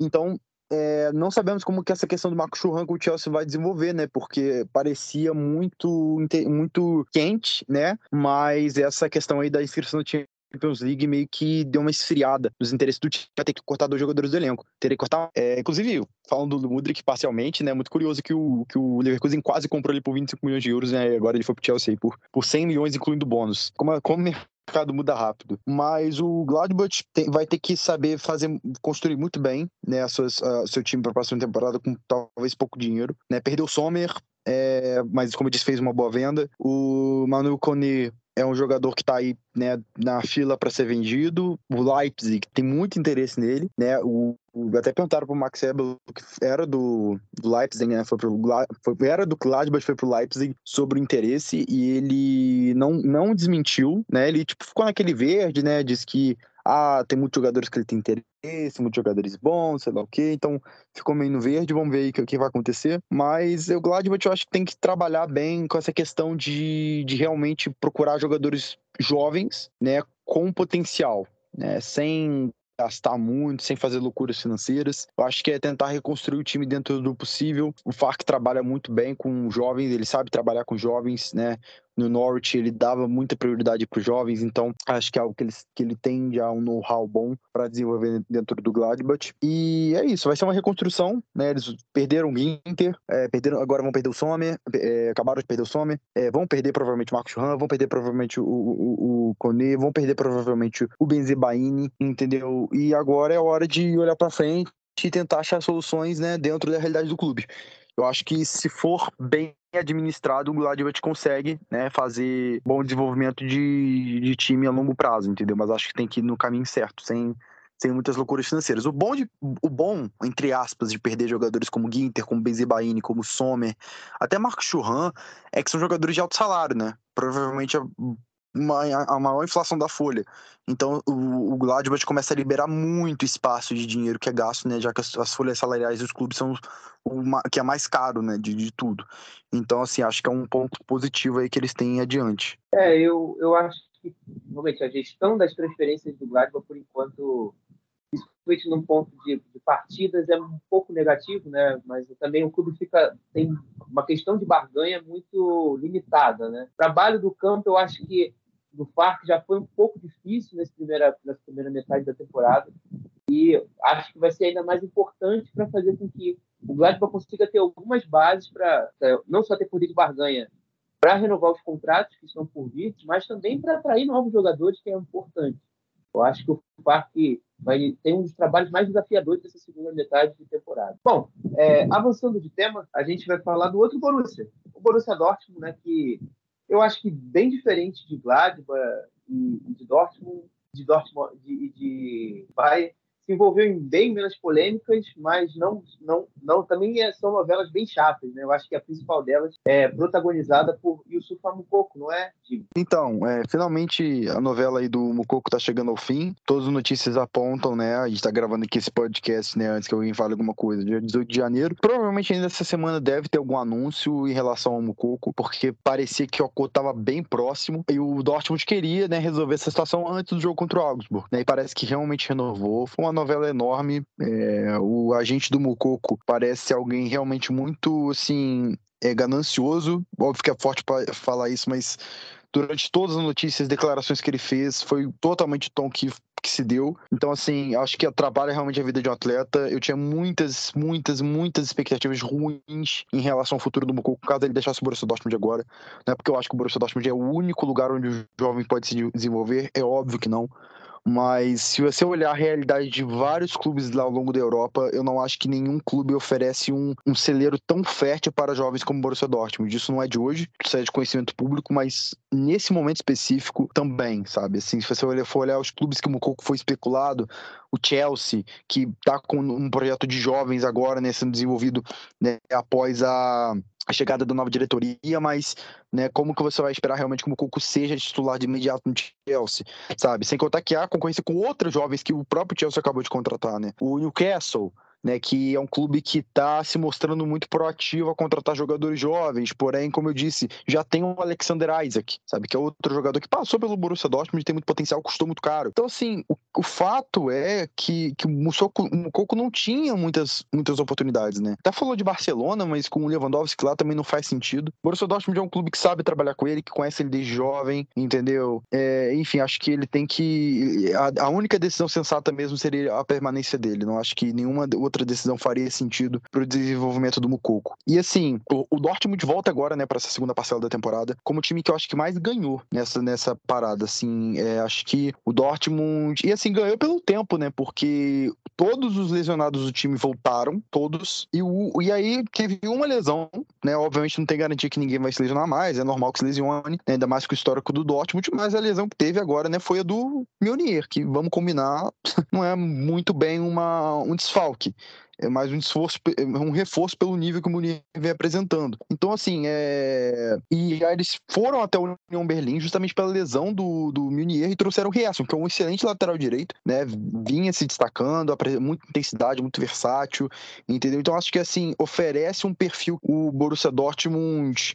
Então, é, não sabemos como que essa questão do Marco Churran com o Chelsea vai desenvolver, né? Porque parecia muito, muito quente, né? Mas essa questão aí da inscrição do Champions League meio que deu uma esfriada nos interesses do time. Ter que cortar dois jogadores do elenco. Teria que cortar. É, inclusive, falando do Mudrik parcialmente, né? Muito curioso que o, que o Leverkusen quase comprou ele por 25 milhões de euros, né? E agora ele foi pro Chelsea por, por 100 milhões, incluindo bônus. Como, como mercado muda rápido. Mas o Gladbach tem, vai ter que saber fazer, construir muito bem, né, a suas, a, seu time para a próxima temporada com talvez pouco dinheiro, né? Perdeu o Sommer, é, mas como eu disse, fez uma boa venda. O Manu Kone é um jogador que está aí né, na fila para ser vendido. O Leipzig tem muito interesse nele, né? O, o até perguntaram para o Max Ebel, que era do, do Leipzig, né? Foi pro, foi, era do Gladbach, foi para o Leipzig sobre o interesse e ele não, não desmentiu, né? Ele tipo ficou naquele verde, né? Diz que ah, tem muitos jogadores que ele tem interesse, muitos jogadores bons, sei lá o quê, então ficou meio no verde, vamos ver aí o que, vai acontecer. Mas o Gladbach eu acho que tem que trabalhar bem com essa questão de, de realmente procurar jogadores jovens, né, com potencial, né, sem gastar muito, sem fazer loucuras financeiras. Eu acho que é tentar reconstruir o time dentro do possível. O FARC trabalha muito bem com jovens, ele sabe trabalhar com jovens, né? No Norwich ele dava muita prioridade para os jovens, então acho que é algo que, eles, que ele tem já um know-how bom para desenvolver dentro do Gladbach. E é isso, vai ser uma reconstrução, né? Eles perderam o Ginter, é, perderam, agora vão perder o Sommer, é, acabaram de perder o Sommer, é, vão perder provavelmente o Marcos Churran, vão perder provavelmente o, o, o Kone, vão perder provavelmente o Benzebaini, entendeu? E agora é hora de olhar para frente e tentar achar soluções né, dentro da realidade do clube. Eu acho que se for bem administrado, o Gladbach consegue né, fazer bom desenvolvimento de, de time a longo prazo, entendeu? Mas acho que tem que ir no caminho certo, sem, sem muitas loucuras financeiras. O bom, de, o bom, entre aspas, de perder jogadores como Ginter, como Benzebaini, como Sommer, até Marco Churran, é que são jogadores de alto salário, né? Provavelmente a uma, a maior inflação da folha. Então o, o Gladbach começa a liberar muito espaço de dinheiro que é gasto, né? Já que as, as folhas salariais dos clubes são o que é mais caro, né? De, de tudo. Então, assim, acho que é um ponto positivo aí que eles têm adiante. É, eu, eu acho que realmente a gestão das transferências do Gladbach, por enquanto, principalmente num ponto de, de, partidas, é um pouco negativo, né? Mas também o clube fica tem uma questão de barganha muito limitada, né? Trabalho do campo, eu acho que do FARC já foi um pouco difícil nessa primeira, nessa primeira metade da temporada e acho que vai ser ainda mais importante para fazer com que o Gladbach consiga ter algumas bases para não só ter poder de barganha para renovar os contratos que estão por vir, mas também para atrair novos jogadores, que é importante. Eu acho que o FARC vai ter um dos trabalhos mais desafiadores dessa segunda metade de temporada. Bom, é, avançando de tema, a gente vai falar do outro Borussia, o Borussia Dortmund, né, que eu acho que bem diferente de Gladbach e de Dortmund, de Dortmund e de, de Bayern, se envolveu em bem menos polêmicas, mas não, não, não também é, são novelas bem chatas, né? Eu acho que a principal delas é protagonizada por Yusuf Mukoko, não é, Então, é, finalmente a novela aí do Mukoko tá chegando ao fim. Todas as notícias apontam, né? A gente tá gravando aqui esse podcast, né? Antes que alguém fale alguma coisa, dia 18 de janeiro. Provavelmente ainda essa semana deve ter algum anúncio em relação ao Mukoko, porque parecia que o Oko tava bem próximo e o Dortmund queria, né, resolver essa situação antes do jogo contra o Augsburg, né? E parece que realmente renovou. Foi uma novela enorme. É, o agente do Mucoco parece alguém realmente muito, assim, é, ganancioso. Óbvio que é forte falar isso, mas durante todas as notícias, declarações que ele fez, foi totalmente o tom que, que se deu. Então, assim, acho que atrapalha realmente a vida de um atleta. Eu tinha muitas, muitas, muitas expectativas ruins em relação ao futuro do Mucoco, caso ele deixasse o Borussia Dortmund agora. Não é porque eu acho que o Borussia Dortmund é o único lugar onde o jovem pode se desenvolver, é óbvio que não. Mas se você olhar a realidade de vários clubes lá ao longo da Europa, eu não acho que nenhum clube oferece um, um celeiro tão fértil para jovens como o Borussia Dortmund. Isso não é de hoje, isso é de conhecimento público, mas nesse momento específico também, sabe? Assim, se você for olhar os clubes que o Mukoko foi especulado, o Chelsea, que está com um projeto de jovens agora, né, sendo desenvolvido né, após a a chegada da nova diretoria, mas né, como que você vai esperar realmente que o Cuco seja titular de imediato no Chelsea, sabe? Sem contar que há concorrência com outros jovens que o próprio Chelsea acabou de contratar, né? O Newcastle, né, que é um clube que está se mostrando muito proativo a contratar jogadores jovens, porém, como eu disse, já tem o Alexander Isaac, sabe, que é outro jogador que passou pelo Borussia Dortmund, tem muito potencial, custou muito caro. Então, assim, o, o fato é que, que o Mukoko não tinha muitas, muitas oportunidades, né? Até falou de Barcelona, mas com o Lewandowski lá também não faz sentido. O Borussia Dortmund é um clube que sabe trabalhar com ele, que conhece ele desde jovem, entendeu? É, enfim, acho que ele tem que... A, a única decisão sensata mesmo seria a permanência dele, não acho que nenhuma outra decisão faria sentido para o desenvolvimento do Mucoco. E assim, o, o Dortmund volta agora, né, para essa segunda parcela da temporada, como o time que eu acho que mais ganhou nessa, nessa parada, assim, é, acho que o Dortmund, e assim, ganhou pelo tempo, né, porque todos os lesionados do time voltaram, todos, e, o, e aí teve uma lesão, né, obviamente não tem garantia que ninguém vai se lesionar mais, é normal que se lesione, né, ainda mais com o histórico do Dortmund, mas a lesão que teve agora, né, foi a do Meunier, que vamos combinar, não é muito bem uma, um desfalque é mais um esforço, é um reforço pelo nível que o Munier vem apresentando. Então, assim, é... e aí eles foram até o União Berlim justamente pela lesão do, do Munier e trouxeram o Riasson, que é um excelente lateral direito, né? Vinha se destacando, muita intensidade, muito versátil, entendeu? Então, acho que, assim, oferece um perfil o Borussia Dortmund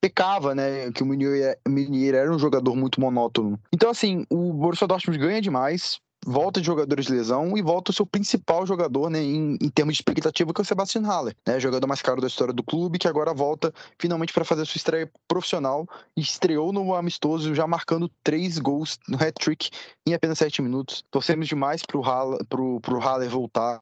pecava, né, que o Munier era um jogador muito monótono. Então, assim, o Borussia Dortmund ganha demais, volta de jogadores de lesão e volta o seu principal jogador, né, em, em termos de expectativa, que é o Sebastian Haller, né, jogador mais caro da história do clube, que agora volta finalmente para fazer a sua estreia profissional e estreou no amistoso já marcando três gols no hat-trick em apenas sete minutos. Torcemos demais pro Haller, pro, pro Haller voltar,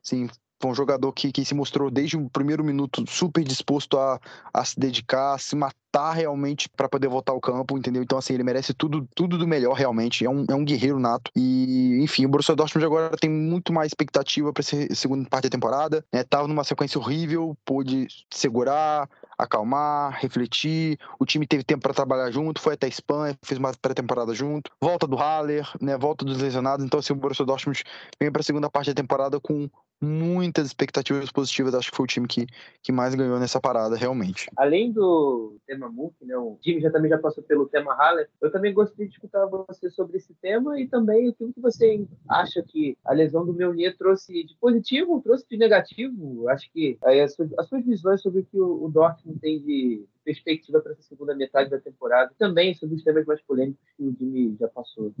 sim, foi um jogador que, que se mostrou desde o primeiro minuto super disposto a, a se dedicar, a se matar realmente para poder voltar ao campo, entendeu? Então, assim, ele merece tudo, tudo do melhor, realmente. É um, é um guerreiro nato. E, enfim, o Borussia Dortmund agora tem muito mais expectativa para essa segunda parte da temporada. Né? Tava numa sequência horrível, pôde segurar, acalmar, refletir. O time teve tempo para trabalhar junto, foi até a Espanha, fez uma pré-temporada junto. Volta do Haller, né? Volta dos lesionados. Então, assim, o Borussia Dortmund vem para a segunda parte da temporada com muitas expectativas positivas. Acho que foi o time que, que mais ganhou nessa parada, realmente. Além do tema né, o time já também já passou pelo tema Haller, eu também gostaria de escutar você sobre esse tema e também o que você acha que a lesão do Meunier trouxe de positivo, trouxe de negativo. Acho que aí as, suas, as suas visões sobre o que o, o Dortmund tem de perspectiva para essa segunda metade da temporada, também sobre os temas mais polêmicos que o time já passou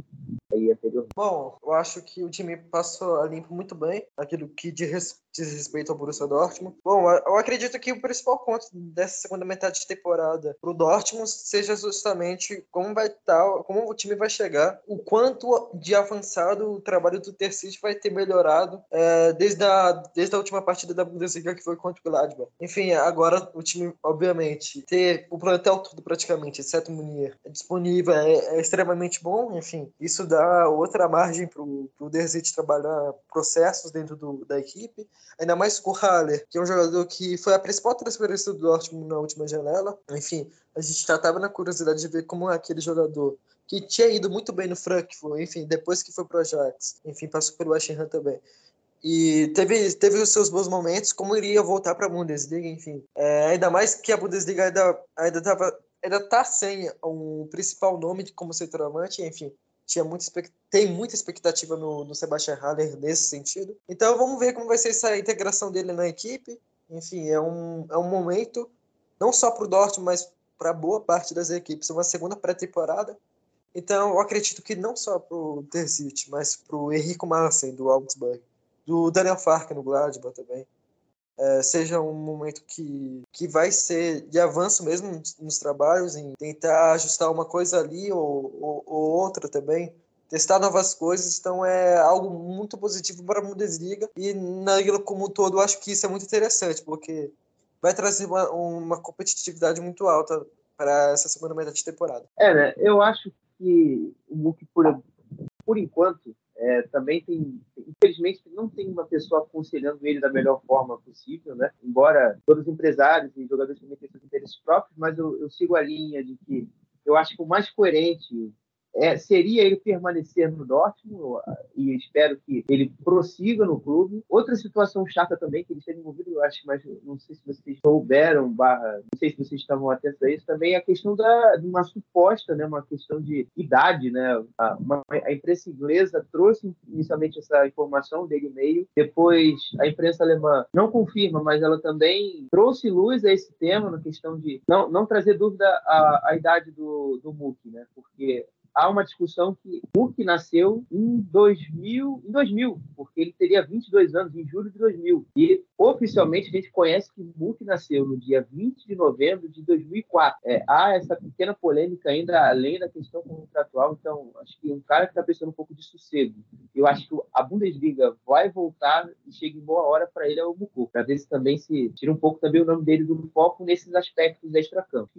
aí anteriormente. Bom, eu acho que o time passou a limpo muito bem, aquilo que diz respeito ao Borussia Dortmund. Bom, eu acredito que o principal ponto dessa segunda metade de temporada para o Dortmund seja justamente como vai estar, tá, como o time vai chegar, o quanto de avançado o trabalho do Terzic vai ter melhorado é, desde, a, desde a última partida da Bundesliga que foi contra o Gladbach. Enfim, agora o time, obviamente, ter o plantel todo praticamente, exceto o Munier, é disponível, é, é, extremamente bom. Enfim, isso dá outra margem para o Terzic trabalhar processos dentro do, da equipe. Ainda mais com o Haller, que é um jogador que foi a principal transferência do Dortmund na última janela. Enfim, a gente já estava na curiosidade de ver como é aquele jogador que tinha ido muito bem no Frankfurt, enfim, depois que foi para o Ajax, enfim, passou pelo West Ham também. E teve, teve os seus bons momentos, como iria voltar para a Bundesliga, enfim. É, ainda mais que a Bundesliga ainda, ainda, ainda tá sem um principal nome como centroavante, enfim tinha muita, tem muita expectativa no, no Sebastian Haller nesse sentido. Então vamos ver como vai ser essa integração dele na equipe. Enfim, é um, é um momento, não só para o Dortmund, mas para boa parte das equipes, uma segunda pré-temporada. Então eu acredito que não só para o Terzic, mas para o Henrico Maassen, do Augsburg, do Daniel Fark no Gladbach também, é, seja um momento que, que vai ser de avanço mesmo nos, nos trabalhos, em tentar ajustar uma coisa ali ou, ou, ou, outra também, testar novas coisas, então é algo muito positivo para a Bundesliga e na liga como um todo acho que isso é muito interessante, porque vai trazer uma, uma competitividade muito alta para essa segunda metade de temporada. É, né? Eu acho que o Book, por, por enquanto, é, também tem, infelizmente, não tem uma pessoa aconselhando ele da melhor forma possível, né? Embora todos os empresários e jogadores também tenham seus interesses próprios, mas eu, eu sigo a linha de que eu acho que o mais coerente é, seria ele permanecer no Dortmund e espero que ele prossiga no clube. Outra situação chata também que ele esteve envolvido, eu acho, mas não sei se vocês souberam, barra, não sei se vocês estavam atentos a isso, também a questão da, de uma suposta, né, uma questão de idade, né? A, uma, a imprensa inglesa trouxe inicialmente essa informação dele meio, depois a imprensa alemã não confirma, mas ela também trouxe luz a esse tema, na questão de não, não trazer dúvida a, a idade do, do né? Porque há uma discussão que Murk nasceu em 2000, em 2000, porque ele teria 22 anos em julho de 2000. E oficialmente a gente conhece que Murk nasceu no dia 20 de novembro de 2004. É, há essa pequena polêmica ainda além da questão contratual, então acho que um cara que está precisando um pouco de sossego. Eu acho que a Bundesliga vai voltar e chega em boa hora para ele é o Mucu, para ver se também se tira um pouco também o nome dele do foco nesses aspectos extra-campo.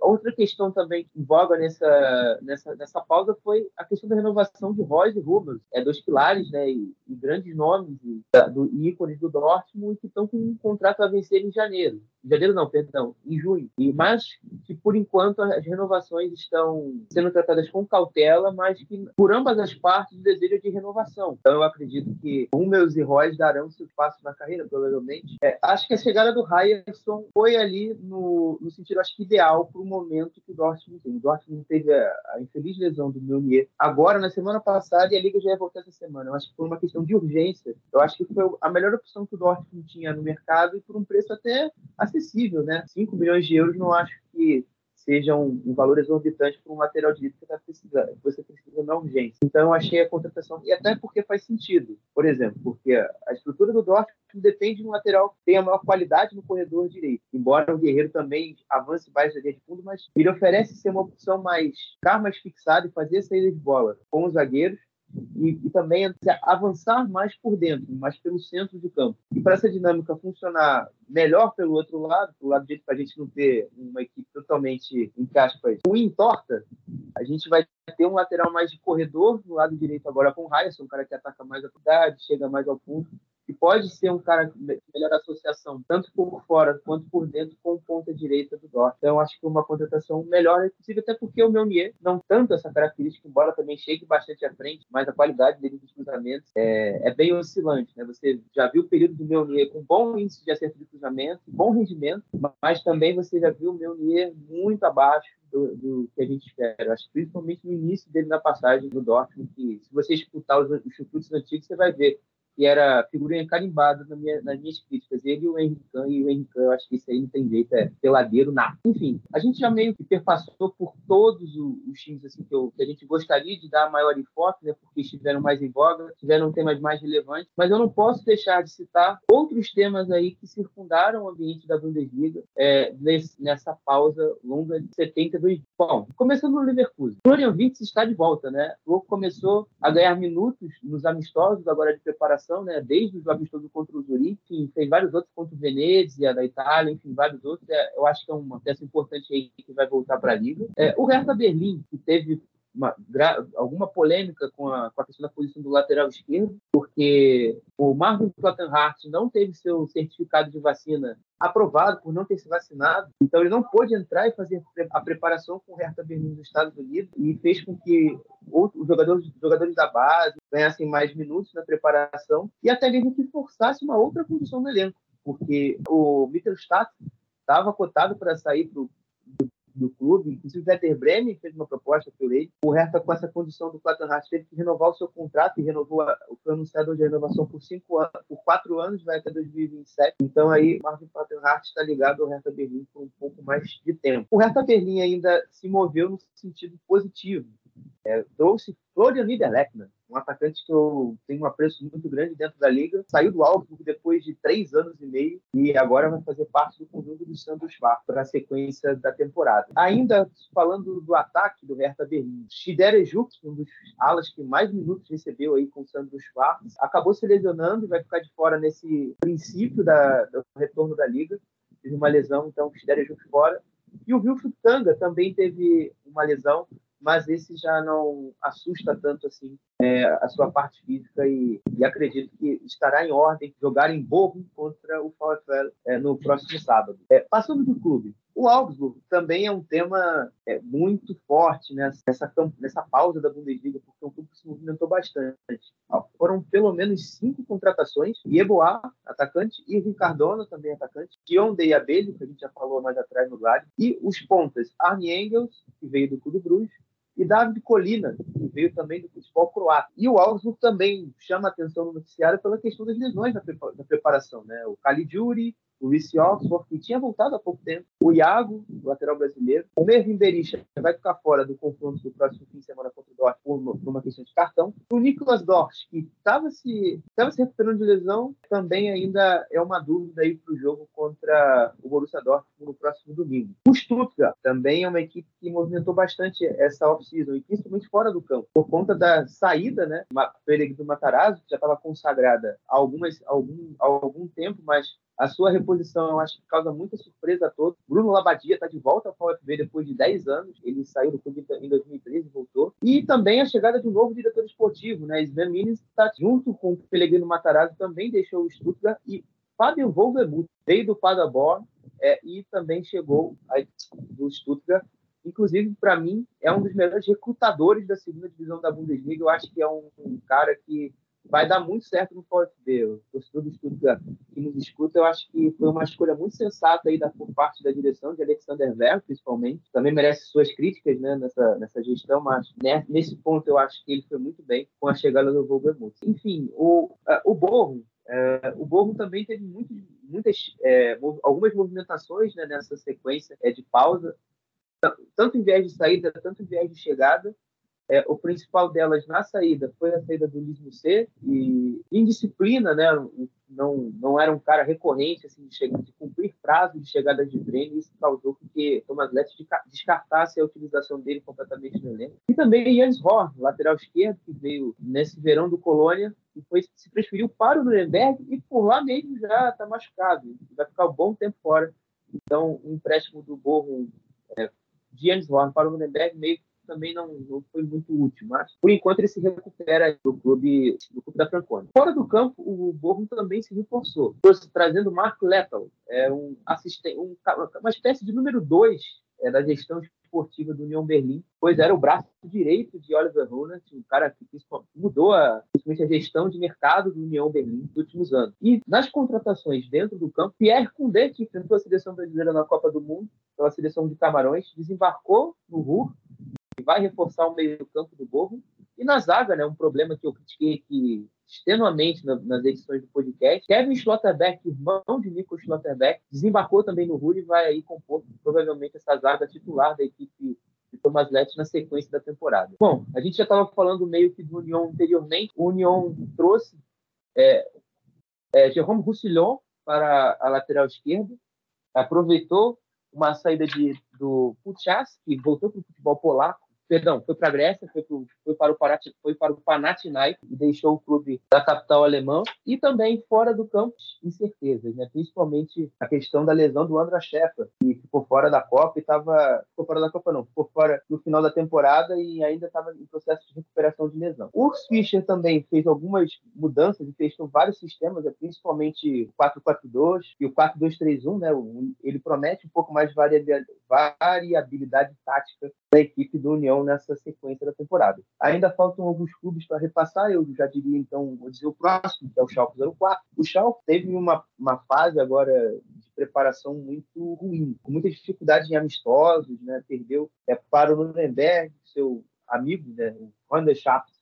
Outra questão também em voga nessa, nessa nessa pausa foi a questão da renovação de Royce e Rubens, é, dois pilares né, e, e grandes nomes e, do, ícones do Dortmund que estão com um contrato a vencer em janeiro. Em janeiro não, perdão, em junho. E, mas que, por enquanto, as renovações estão sendo tratadas com cautela, mas que, por ambas as partes, o desejo é de renovação. Então, eu acredito que Hummels e Royce darão seu passo na carreira, provavelmente. É, acho que a chegada do Ryerson foi ali no, no sentido, acho que ideal para o momento que o Dortmund tem. O Dortmund teve a, a infeliz lesão do Meunier agora, na semana passada, e a Liga já ia voltar essa semana. Eu acho que por uma questão de urgência, eu acho que foi a melhor opção que o Dortmund tinha no mercado e por um preço até acessível, né? 5 milhões de euros não acho que seja um, valor exorbitante para um lateral direito que, tá precisando, você precisa na urgência. Então, eu achei a contratação, e até porque faz sentido, por exemplo, porque a estrutura do Dortmund depende de um lateral que tenha maior qualidade no corredor direito. Embora o Guerreiro também avance mais na linha de fundo, mas ele oferece ser uma opção mais ficar mais fixado e fazer saída de bola com os zagueiros e, e, também avançar mais por dentro, mais pelo centro de campo. E para essa dinâmica funcionar melhor pelo outro lado, pelo lado direito, para a gente não ter uma equipe totalmente, entre aspas, ruim torta, a gente vai ter um lateral mais de corredor no lado direito agora com o Ryerson, um cara que ataca mais a cidade, chega mais ao fundo que pode ser um cara de melhor associação, tanto por fora quanto por dentro, com ponta direita do Dortmund. Então, acho que uma contratação melhor, inclusive até porque o Meunier não tanto essa característica, embora também chegue bastante à frente, mas a qualidade dele dos cruzamentos é, é bem oscilante. Né? Você já viu o período do Meunier com bom índice de acerto de cruzamento, bom rendimento, mas também você já viu o Meunier muito abaixo do, do, que a gente espera. Acho que principalmente no início dele na passagem do Dortmund, que se você escutar os, os chutes antigos, você vai ver que era figurinha carimbada na minha, nas minhas críticas. Ele e o Henrique e o Henrique, eu acho que isso aí não tem jeito, é peladeiro, nada. Enfim, a gente já meio que perpassou por todos os times assim, que, eu, que a gente gostaria de dar maior enfoque, né, porque estiveram mais em voga, tiveram temas mais relevantes, mas eu não posso deixar de citar outros temas aí que circundaram o ambiente da Bundesliga é, nesse, nessa pausa longa de 72 Bom, começando no Leverkusen. Florian Wirtz está de volta, né? O começou a ganhar minutos nos amistosos agora de preparação né? Desde os amistosos contra o Zurique, fez vários outros contra o Venezia, da Itália, enfim, vários outros. É, eu acho que é uma peça importante aí que vai voltar para a Liga. É, o Hertha Berlim, que teve uma, alguma polêmica com a, com a questão da posição do lateral esquerdo, porque o Marvin Plattenhardt não teve seu certificado de vacina aprovado por não ter se vacinado, então ele não pôde entrar e fazer a preparação com o Hertha Berlim dos Estados Unidos e fez com que os jogadores, jogadores da base ganhassem mais minutos na preparação e até mesmo que forçasse uma outra condição no elenco, porque o Mittelstadt estava cotado para sair para o do clube. Inclusive, o Werder Bremen fez uma proposta por ele. O Hertha, com essa condição do Plattenhardt, teve que renovar o seu contrato e renovou a, foi anunciado de renovação por cinco anos, por quatro anos, vai até 2027. Então, aí, o Marvin Plattenhardt está ligado ao Hertha Berlim por um pouco mais de tempo. O Hertha Berlim ainda se moveu no sentido positivo. É, trouxe Florian Niederlechner, um atacante que eu tenho um apreço muito grande dentro da liga. Saiu do Augsburg depois de três anos e meio e agora vai fazer parte do conjunto do Santos Bar para a sequência da temporada. Ainda falando do ataque do Hertha Berlim, Juk, um dos alas que mais minutos recebeu aí com o Santos Bar, acabou se lesionando e vai ficar de fora nesse princípio da, do retorno da liga. Teve uma lesão, então Juk fora. E o Wilfried Tanga também teve uma lesão, mas esse já não assusta tanto assim é, a sua parte física e, e, acredito que estará em ordem jogar em Bochum contra o VfL é, no próximo sábado. É, passando do clube, o Augsburg também é um tema é, muito forte nessa, nessa, pausa da Bundesliga, porque o clube se movimentou bastante. Foram pelo menos cinco contratações: Yeboah, atacante, e Ricardona, também atacante, Dion de Abelho, que a gente já falou mais atrás no Glad, e os pontas Arne Engels, que veio do Clube Bruges, e David Colina, que veio também do futebol croata. E o Augsburg também chama atenção no noticiário pela questão das lesões da preparação. Né? O Caligiuri, o Luiz Oxford, que tinha voltado há pouco tempo, o Iago, lateral brasileiro, o Mervin Berisha vai ficar fora do confronto do próximo fim de semana contra o Dortmund por uma questão de cartão, o Nicolas Dort, que estava se, tava se recuperando de lesão, também ainda é uma dúvida aí para o jogo contra o Borussia Dortmund no próximo domingo. O Stuttgart também é uma equipe que movimentou bastante essa off-season, e principalmente fora do campo, por conta da saída, né, do Matarazzo, que já estava consagrada há, algumas, algum, há algum tempo, mas a sua reposição, eu acho que causa muita surpresa a todos. Bruno Labadia está de volta ao VfB depois de 10 anos. Ele saiu do clube em 2013 e voltou. E também a chegada de um novo diretor esportivo, né? Sven Minis está junto com o Pellegrino Matarazzo, também deixou o Stuttgart. E Fábio Wolvermuth veio do Paderborn é, e também chegou do Stuttgart. Inclusive, para mim, é um dos melhores recrutadores da segunda divisão da Bundesliga. Eu acho que é um, um cara que vai dar muito certo no VfB. O torcedor que nos escuta, eu acho que foi uma escolha muito sensata aí da, por parte da direção, de Alexander Ver, principalmente. Também merece suas críticas né, nessa, nessa gestão, mas né, nesse ponto eu acho que ele foi muito bem com a chegada do Wolvermuth. Enfim, o, uh, o Borro, uh, o Borro também teve muitas, uh, algumas movimentações né, nessa sequência é, de pausa. tanto em viés de saída, tanto em viés de chegada. É, o principal delas na saída foi a saída do Luiz Musset e indisciplina, né? Não, não era um cara recorrente assim, de, chegar, de cumprir prazo de chegada de treino, isso causou que Thomas Letts descartasse a utilização dele completamente no elenco. E também Jens Horn, lateral esquerdo, que veio nesse verão do Colônia e foi, se transferiu para o Nuremberg e por lá mesmo já está machucado, vai ficar um bom tempo fora. Então, o empréstimo do Borro é, de Jens Horn para o Nuremberg meio que também não, não, foi muito útil, mas por enquanto ele se recupera do clube, do clube da Franconia. Fora do campo, o Borrom também se reforçou, trazendo Mark Lettel, é um assistente, um, uma espécie de número dois é, da gestão esportiva do União Berlim, pois era o braço direito de Oliver Runert, um cara que mudou a, a gestão de mercado do União Berlim nos últimos anos. E nas contratações dentro do campo, Pierre Koundé, que enfrentou a seleção brasileira na Copa do Mundo, pela seleção de Camarões, desembarcou no Ruhr vai reforçar o meio-campo do Borro. E na zaga, né, um problema que eu critiquei aqui extenuamente nas edições do podcast, Kevin Schlotterbeck, irmão de Nico Schlotterbeck, desembarcou também no Ruhr e vai aí compor provavelmente essa zaga titular da equipe de Thomas Lett na sequência da temporada. Bom, a gente já estava falando meio que do União anteriormente. O União trouxe é, é, Jerome Roussillon para a lateral esquerda, aproveitou uma saída de, do Puchas, que voltou para o futebol polaco, perdão, foi para a Grécia, foi, pro, foi, para o Parat, foi para o Panathinaikos e deixou o clube da capital alemã e também fora do campo incertezas, né? principalmente a questão da lesão do André Sheffer, que ficou fora da Copa e estava ficou fora da Copa não, ficou fora no final da temporada e ainda estava em processo de recuperação de lesão. O Fischer também fez algumas mudanças e testou vários sistemas, né? principalmente o 4-4-2 e o 4-2-3-1, né? Ele promete um pouco mais de variabilidade tática da equipe do União nessa sequência da temporada. Ainda faltam alguns clubes para repassar, eu já diria então, vou dizer o próximo, que é o Schalke 04. O Schalke teve uma, uma fase agora de preparação muito ruim, com muitas dificuldades em amistosos, né? perdeu é, para o Nuremberg, seu amigo, né? o Van der Schaft,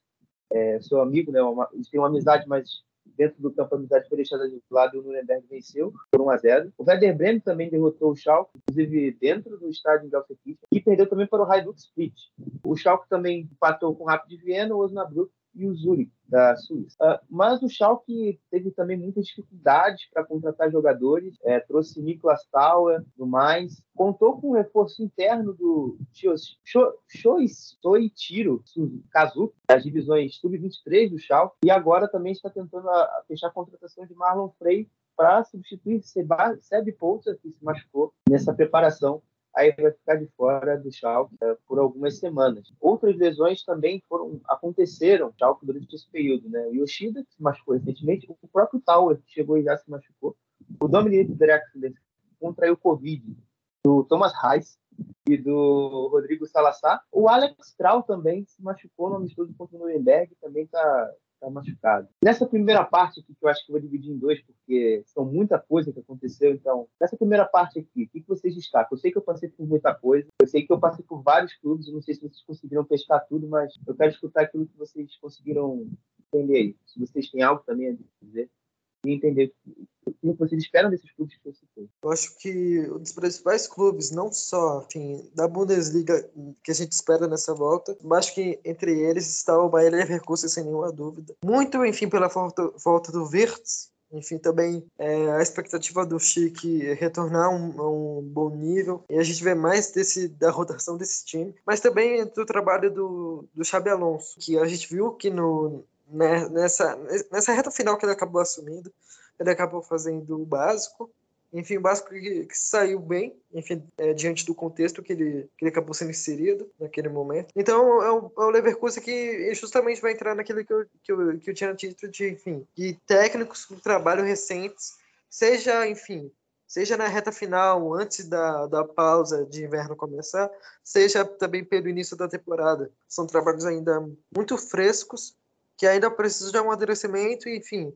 é, seu amigo, né? Uma, eles têm uma amizade, mas dentro do campo amizade foi deixada de lado e o Nuremberg venceu por 1 a 0. O Werder Bremen também derrotou o Schalke, inclusive dentro do estádio de Alcequista, e perdeu também para o Hajduk Split. O Schalke também empatou com o Rapid Viena, o Osnabrück e o Zurich, da Suíça. Uh, mas o Schalke teve também muitas dificuldades para contratar jogadores, é, trouxe Niklas Tauer, do mais, contou com o reforço interno do Shoichiro Kazuki, das divisões Sub-23 do Schalke, e agora também está tentando a, fechar a contratação de Marlon Frey para substituir Seb Poulsen, que se machucou nessa preparação aí vai ficar de fora do Schalke é, por algumas semanas. Outras lesões também foram aconteceram Schalke durante esse período, né? O Yoshida que se machucou recentemente, o próprio Tower que chegou e já se machucou, o Dominic Drexler contraiu Covid, do Thomas Reis e do Rodrigo Salazar. O Alex Trau também se machucou no amistoso contra o Nuremberg, também está está machucado. Nessa primeira parte aqui, que eu acho que vou dividir em dois, porque são muita coisa que aconteceu, então, nessa primeira parte aqui, o que, que vocês destacam? Eu sei que eu passei por muita coisa, eu sei que eu passei por vários clubes, eu não sei se vocês conseguiram pescar tudo, mas eu quero escutar aquilo que vocês conseguiram entender aí. Se vocês têm algo também a dizer e entender o que vocês esperam desses clubes que eu citei. Eu acho que um dos principais clubes, não só enfim, da Bundesliga que a gente espera nessa volta, mas que entre eles está o Bayer Leverkusen sem nenhuma dúvida. Muito, enfim, pela volta, volta do Wirtz, enfim, também é, a expectativa do Chique retornar a um, um, bom nível e a gente vê mais desse, da rotação desse time, mas também do trabalho do, do Xabi Alonso, que a gente viu que no, né, nessa, nessa reta final que ele acabou assumindo, ele acabou fazendo o básico, enfim, o básico que, que saiu bem, enfim, é, diante do contexto que ele, que ele acabou sendo inserido naquele momento. Então, é o, é o Leverkusen que justamente vai entrar naquilo que eu, que eu, que eu tinha dito de, enfim, de técnicos com trabalho recentes, seja, enfim, seja na reta final, antes da, da pausa de inverno começar, seja também pelo início da temporada. São trabalhos ainda muito frescos que ainda precisa de amadurecimento, enfim,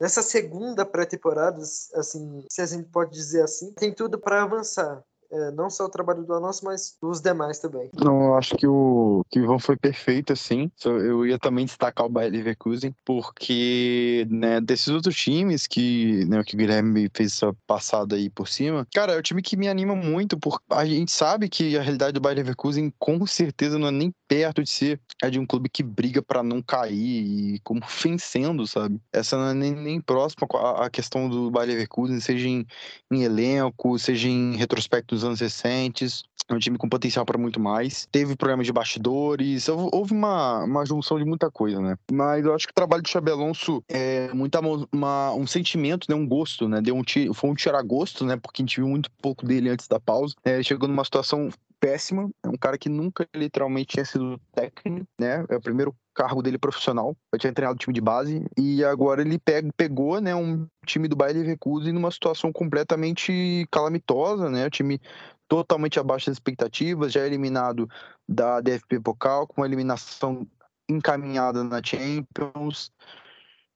nessa segunda pré-temporada, assim, se a gente pode dizer assim, tem tudo para avançar. É, não só o trabalho do Alonso, mas dos demais também. Não, eu acho que o, que o Ivan foi perfeito, assim. Eu ia também destacar o Bayer Leverkusen, porque, né, desses outros times que, né, que o Guilherme fez essa passada aí por cima, cara, é um time que me anima muito, porque a gente sabe que a realidade do Bayer Leverkusen com certeza não é nem perto de ser é de um clube que briga para não cair e como vencendo, sabe? Essa não é nem, nem próxima a questão do Bayer Leverkusen, seja em, em elenco, seja em retrospecto dos anos recentes. É um time com potencial para muito mais. Teve problemas de bastidores, houve uma, uma junção de muita coisa, né? Mas eu acho que o trabalho do Xabi Alonso é muito uma, um sentimento, né? Um gosto, né? Deu um, foi um tirar gosto, né? Porque a gente viu muito pouco dele antes da pausa. É, chegou numa situação péssima. É um cara que nunca literalmente tinha sido técnico, né? É o primeiro cargo dele profissional. Eu tinha treinado time de base e agora ele pega, pegou, né, um time do Bayern Leverkusen numa situação completamente calamitosa, né? O time totalmente abaixo das expectativas, já eliminado da DFB Pokal, com uma eliminação encaminhada na Champions.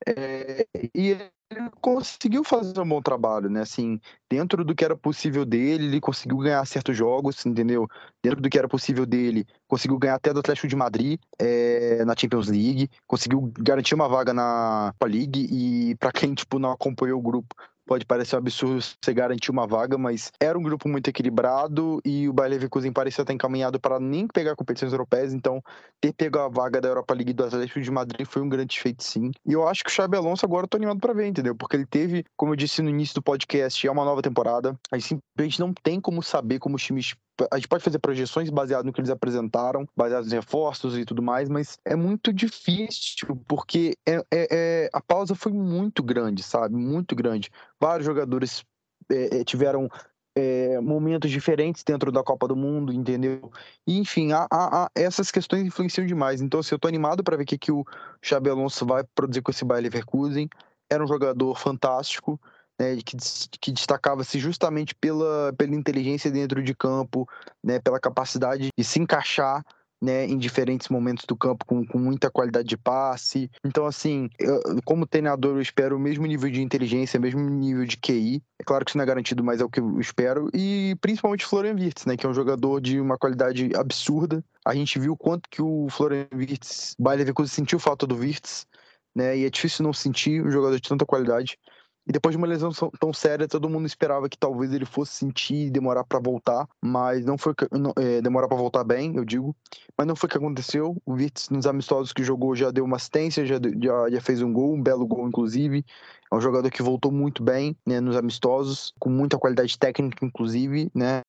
É, e ele conseguiu fazer um bom trabalho, né? Assim, dentro do que era possível dele, ele conseguiu ganhar certos jogos, entendeu? Dentro do que era possível dele, conseguiu ganhar até do Atlético de Madrid é, na Champions League, conseguiu garantir uma vaga na League e para quem tipo não acompanhou o grupo, pode parecer um absurdo você garantir uma vaga, mas era um grupo muito equilibrado e o Bayer Leverkusen parecia estar encaminhado para nem pegar competições europeias, então ter pego a vaga da Europa League do Atlético de Madrid foi um grande feito sim. E eu acho que o Xabi Alonso agora eu tô animado para ver, entendeu? Porque ele teve, como eu disse no início do podcast, é uma nova temporada. A gente simplesmente não tem como saber como os times a gente pode fazer projeções baseadas no que eles apresentaram, baseados em reforços e tudo mais, mas é muito difícil, porque é, é, é a pausa foi muito grande, sabe? Muito grande. Vários jogadores é, é tiveram é, momentos diferentes dentro da Copa do Mundo, entendeu? E, enfim, a, essas questões influenciam demais. Então, assim, eu tô animado para ver o que, que o Xabi Alonso vai produzir com esse Bayer Leverkusen. Era um jogador fantástico né, que, que destacava-se justamente pela, pela inteligência dentro de campo, né, pela capacidade de se encaixar né, em diferentes momentos do campo com, com muita qualidade de passe. Então, assim, eu, como treinador, eu espero o mesmo nível de inteligência, o mesmo nível de QI. É claro que isso não é garantido, mas é o que eu espero. E principalmente Florian Wirtz, né, que é um jogador de uma qualidade absurda. A gente viu quanto que o Florian Wirtz, Bayer Leverkusen sentiu falta do Wirtz, né, e é difícil não sentir um jogador de tanta qualidade. E depois de uma lesão tão séria, todo mundo esperava que talvez ele fosse sentir e demorar para voltar, mas não foi não, é, demorar para voltar bem, eu digo. Mas não foi o que aconteceu. O Virtus, nos amistosos que jogou, já deu uma assistência, já, já, já fez um gol, um belo gol, inclusive. É um jogador que voltou muito bem né, nos amistosos, com muita qualidade técnica, inclusive, né?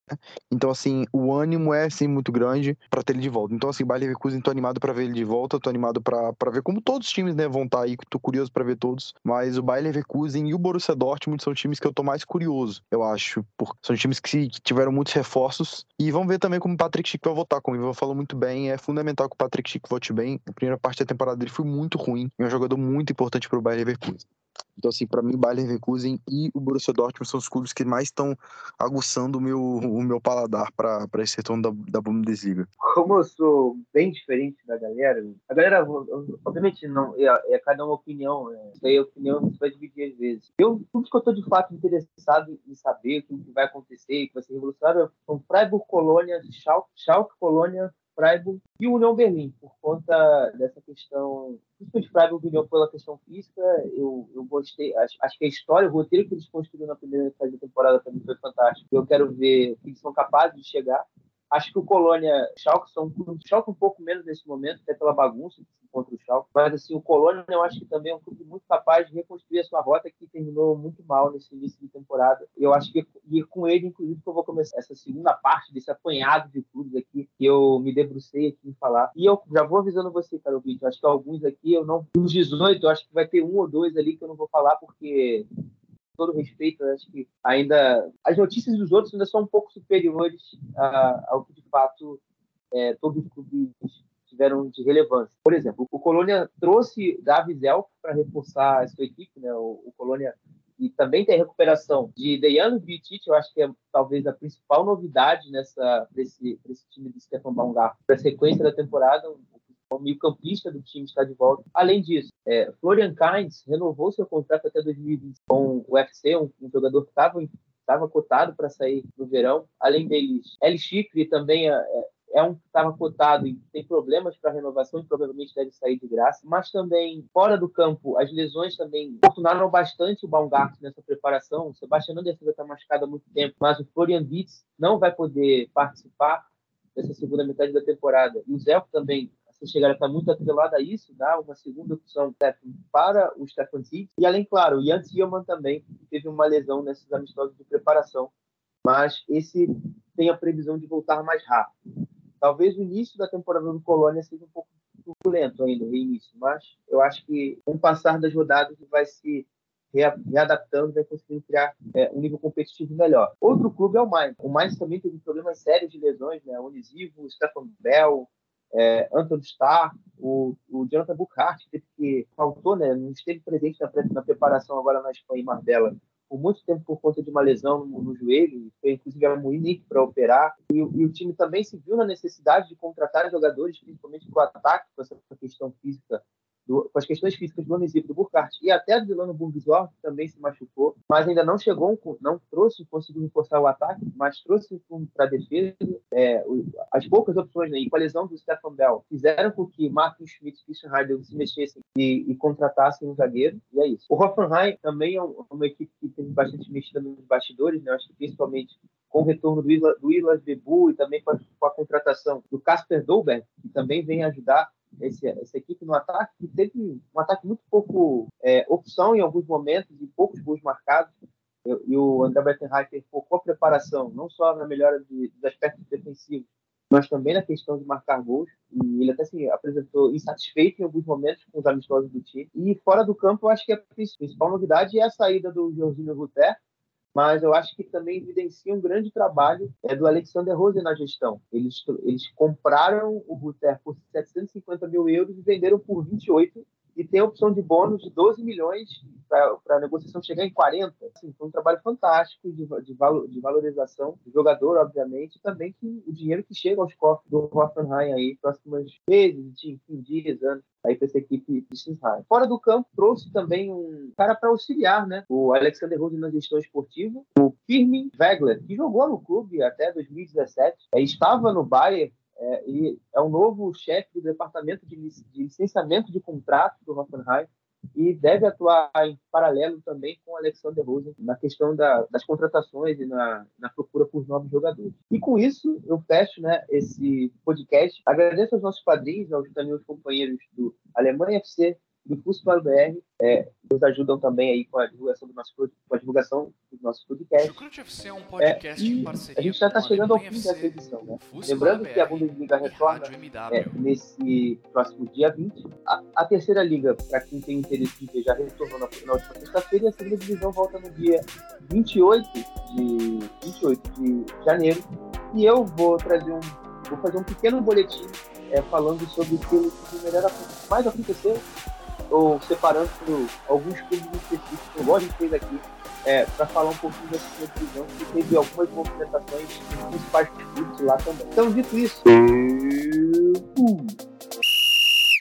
Então, assim, o ânimo é, sim, muito grande para ter ele de volta. Então, assim, Bayer Leverkusen, tô animado para ver ele de volta, tô animado para ver como todos os times, né, vão estar tá aí, tô curioso para ver todos. Mas o Bayer Leverkusen e o Borussia Dortmund são times que eu tô mais curioso, eu acho, porque são times que, que tiveram muitos reforços. E vamos ver também como o Patrick Schick vai voltar, como o Ivan falou muito bem, é fundamental que o Patrick Schick volte bem. A primeira parte da temporada dele foi muito ruim, é um jogador muito importante para o Bayer Leverkusen. Então, assim, para mim, o Bayern Leverkusen e o Borussia Dortmund são os clubes que mais estão aguçando o meu, o meu paladar para esse retorno da, da Bundesliga. Como eu sou bem diferente da galera, a galera, obviamente, não é, é cada uma opinião, né? isso aí é opinião, você vai dividir às vezes. Eu, tudo que eu estou de fato interessado em saber o que vai acontecer, que vai ser revolucionário, são Freiburg, Colônia, Schalke, Schalke, Colônia, Freiburg e o União Berlim, por conta dessa questão, principalmente Freiburg União pela questão física, eu, eu gostei, acho, acho, que a história, o roteiro que eles construíram na primeira fase da temporada também foi fantástico. Eu quero ver que eles são capazes de chegar. Acho que o Colônia Schalke são Schalke um pouco menos nesse momento, até pela bagunça que se encontra o Schalke. Mas assim, o Colônia eu acho que também é um clube muito capaz de reconstruir a sua rota que terminou muito mal nesse início de temporada. Eu acho que e com ele, inclusive, que eu vou começar essa segunda parte desse apanhado de clubes aqui que eu me debrucei aqui em falar. E eu já vou avisando você, cara, Vitor, acho que alguns aqui eu não. Dos 18, eu acho que vai ter um ou dois ali que eu não vou falar porque todo respeito, acho que ainda as notícias dos outros ainda são um pouco superiores a, ao que de fato é, todos os clubes tiveram de relevância. Por exemplo, o Colônia trouxe Davi Zelf para reforçar a sua equipe, né? O, o, Colônia e também tem a recuperação de Dejan Vitic, eu acho que é talvez a principal novidade nessa desse, desse time de Stefan Baumgart para a sequência da temporada, o meio-campista do time está de volta. Além disso, é, Florian Kainz renovou seu contrato até 2020 com o UFC, um, um jogador que estava estava cotado para sair no verão. Além deles, El Chifre também é, é um que estava cotado e tem problemas para renovação e provavelmente deve sair de graça. Mas também, fora do campo, as lesões também fortunaram bastante o Baumgart nessa preparação. O Sebastião Anderson está machucado há muito tempo, mas o Florian Witz não vai poder participar dessa segunda metade da temporada. E o Zelko também se chegar a estar muito atrelado a isso, dá uma segunda opção para o Stefan Tigg. E além, claro, o Jan Tillman também teve uma lesão nesses amistosos de preparação, mas esse tem a previsão de voltar mais rápido. Talvez o início da temporada do Colônia seja um pouco turbulento ainda, o reinício, mas eu acho que com o passar das rodadas vai se readaptando, vai conseguindo criar é, um nível competitivo melhor. Outro clube é o Mainz. O Mainz também teve problemas sérios de lesões, né? O Onisivo, o Stefan Bell, é, Anton Starr, o, o Jonathan Buchart, que faltou, né? Não esteve presente na, na preparação agora na Espanha em Marbella por muito tempo por conta de uma lesão no, no joelho, foi inclusive a Munique para operar, e, e, o time também se viu na necessidade de contratar jogadores, principalmente para o ataque, com essa questão física do, com as questões físicas do Onesip, do Burkhardt e até do Delano Burgzor, que também se machucou, mas ainda não chegou, não trouxe, conseguiu reforçar o ataque, mas trouxe para a defesa. É, as poucas opções, né, e com a lesão do Stefan Bell, fizeram com que Martin Schmidt e Christian Heidel se mexessem e, e, contratassem um zagueiro, e é isso. O Hoffenheim também é uma equipe que teve bastante mexida nos bastidores, né, acho que principalmente com o retorno do Islas Bebu e também com a, com a contratação do Casper Dolberg, que também vem ajudar esse, essa equipe no ataque, que teve um ataque muito pouco é, opção em alguns momentos e poucos gols marcados. E, o André Bettenreiter focou a preparação, não só na melhora de, dos aspectos defensivos, mas também na questão de marcar gols. E ele até se apresentou insatisfeito em alguns momentos com os amistosos do time. E fora do campo, eu acho que a principal novidade é a saída do Jorginho Rutter, mas eu acho que também evidencia um grande trabalho é, do Alexander Rose na gestão. Eles, eles compraram o Ruter por 750 mil euros e venderam por 28 e tem a opção de bônus de 12 milhões para a negociação chegar em 40. Assim, foi um trabalho fantástico de, de, valor, de valorização do jogador, obviamente, e também que o dinheiro que chega aos cofres do Hoffenheim aí, próximos meses, enfim, dias, anos, aí para essa equipe de Shanghai. Fora do campo, trouxe também um cara para auxiliar, né? O Alexander Rose na gestão esportiva, o Firmin Wegler, que jogou no clube até 2017, é, estava no Bayern é, e é o novo chefe do departamento de, de licenciamento de contrato do Hoffenheim e deve atuar em paralelo também com Alexander Rosen na questão da, das contratações e na, na, procura por novos jogadores. E com isso, eu fecho né, esse podcast. Agradeço aos nossos padrinhos, aos também os companheiros do Alemanha FC, do Fußball BR, é, nos ajudam também aí com a divulgação do nosso com a divulgação do nosso podcast. Chucrute FC é um podcast é, em parceria A gente já está chegando ao fim dessa edição, né? Lembrando que a Bundesliga retorna é, nesse próximo dia 20. A, a terceira liga, para quem tem interesse de ver, já retornou na, na última sexta-feira e a segunda divisão volta no dia 28 de 28 de janeiro. E eu vou trazer um vou fazer um pequeno boletim é, falando sobre o que mais aconteceu ou separando alguns clubes específicos, como a gente fez aqui, é, para falar um pouquinho dessa divisão, que teve algumas movimentações principais clubes lá também. Então, dito isso, uh!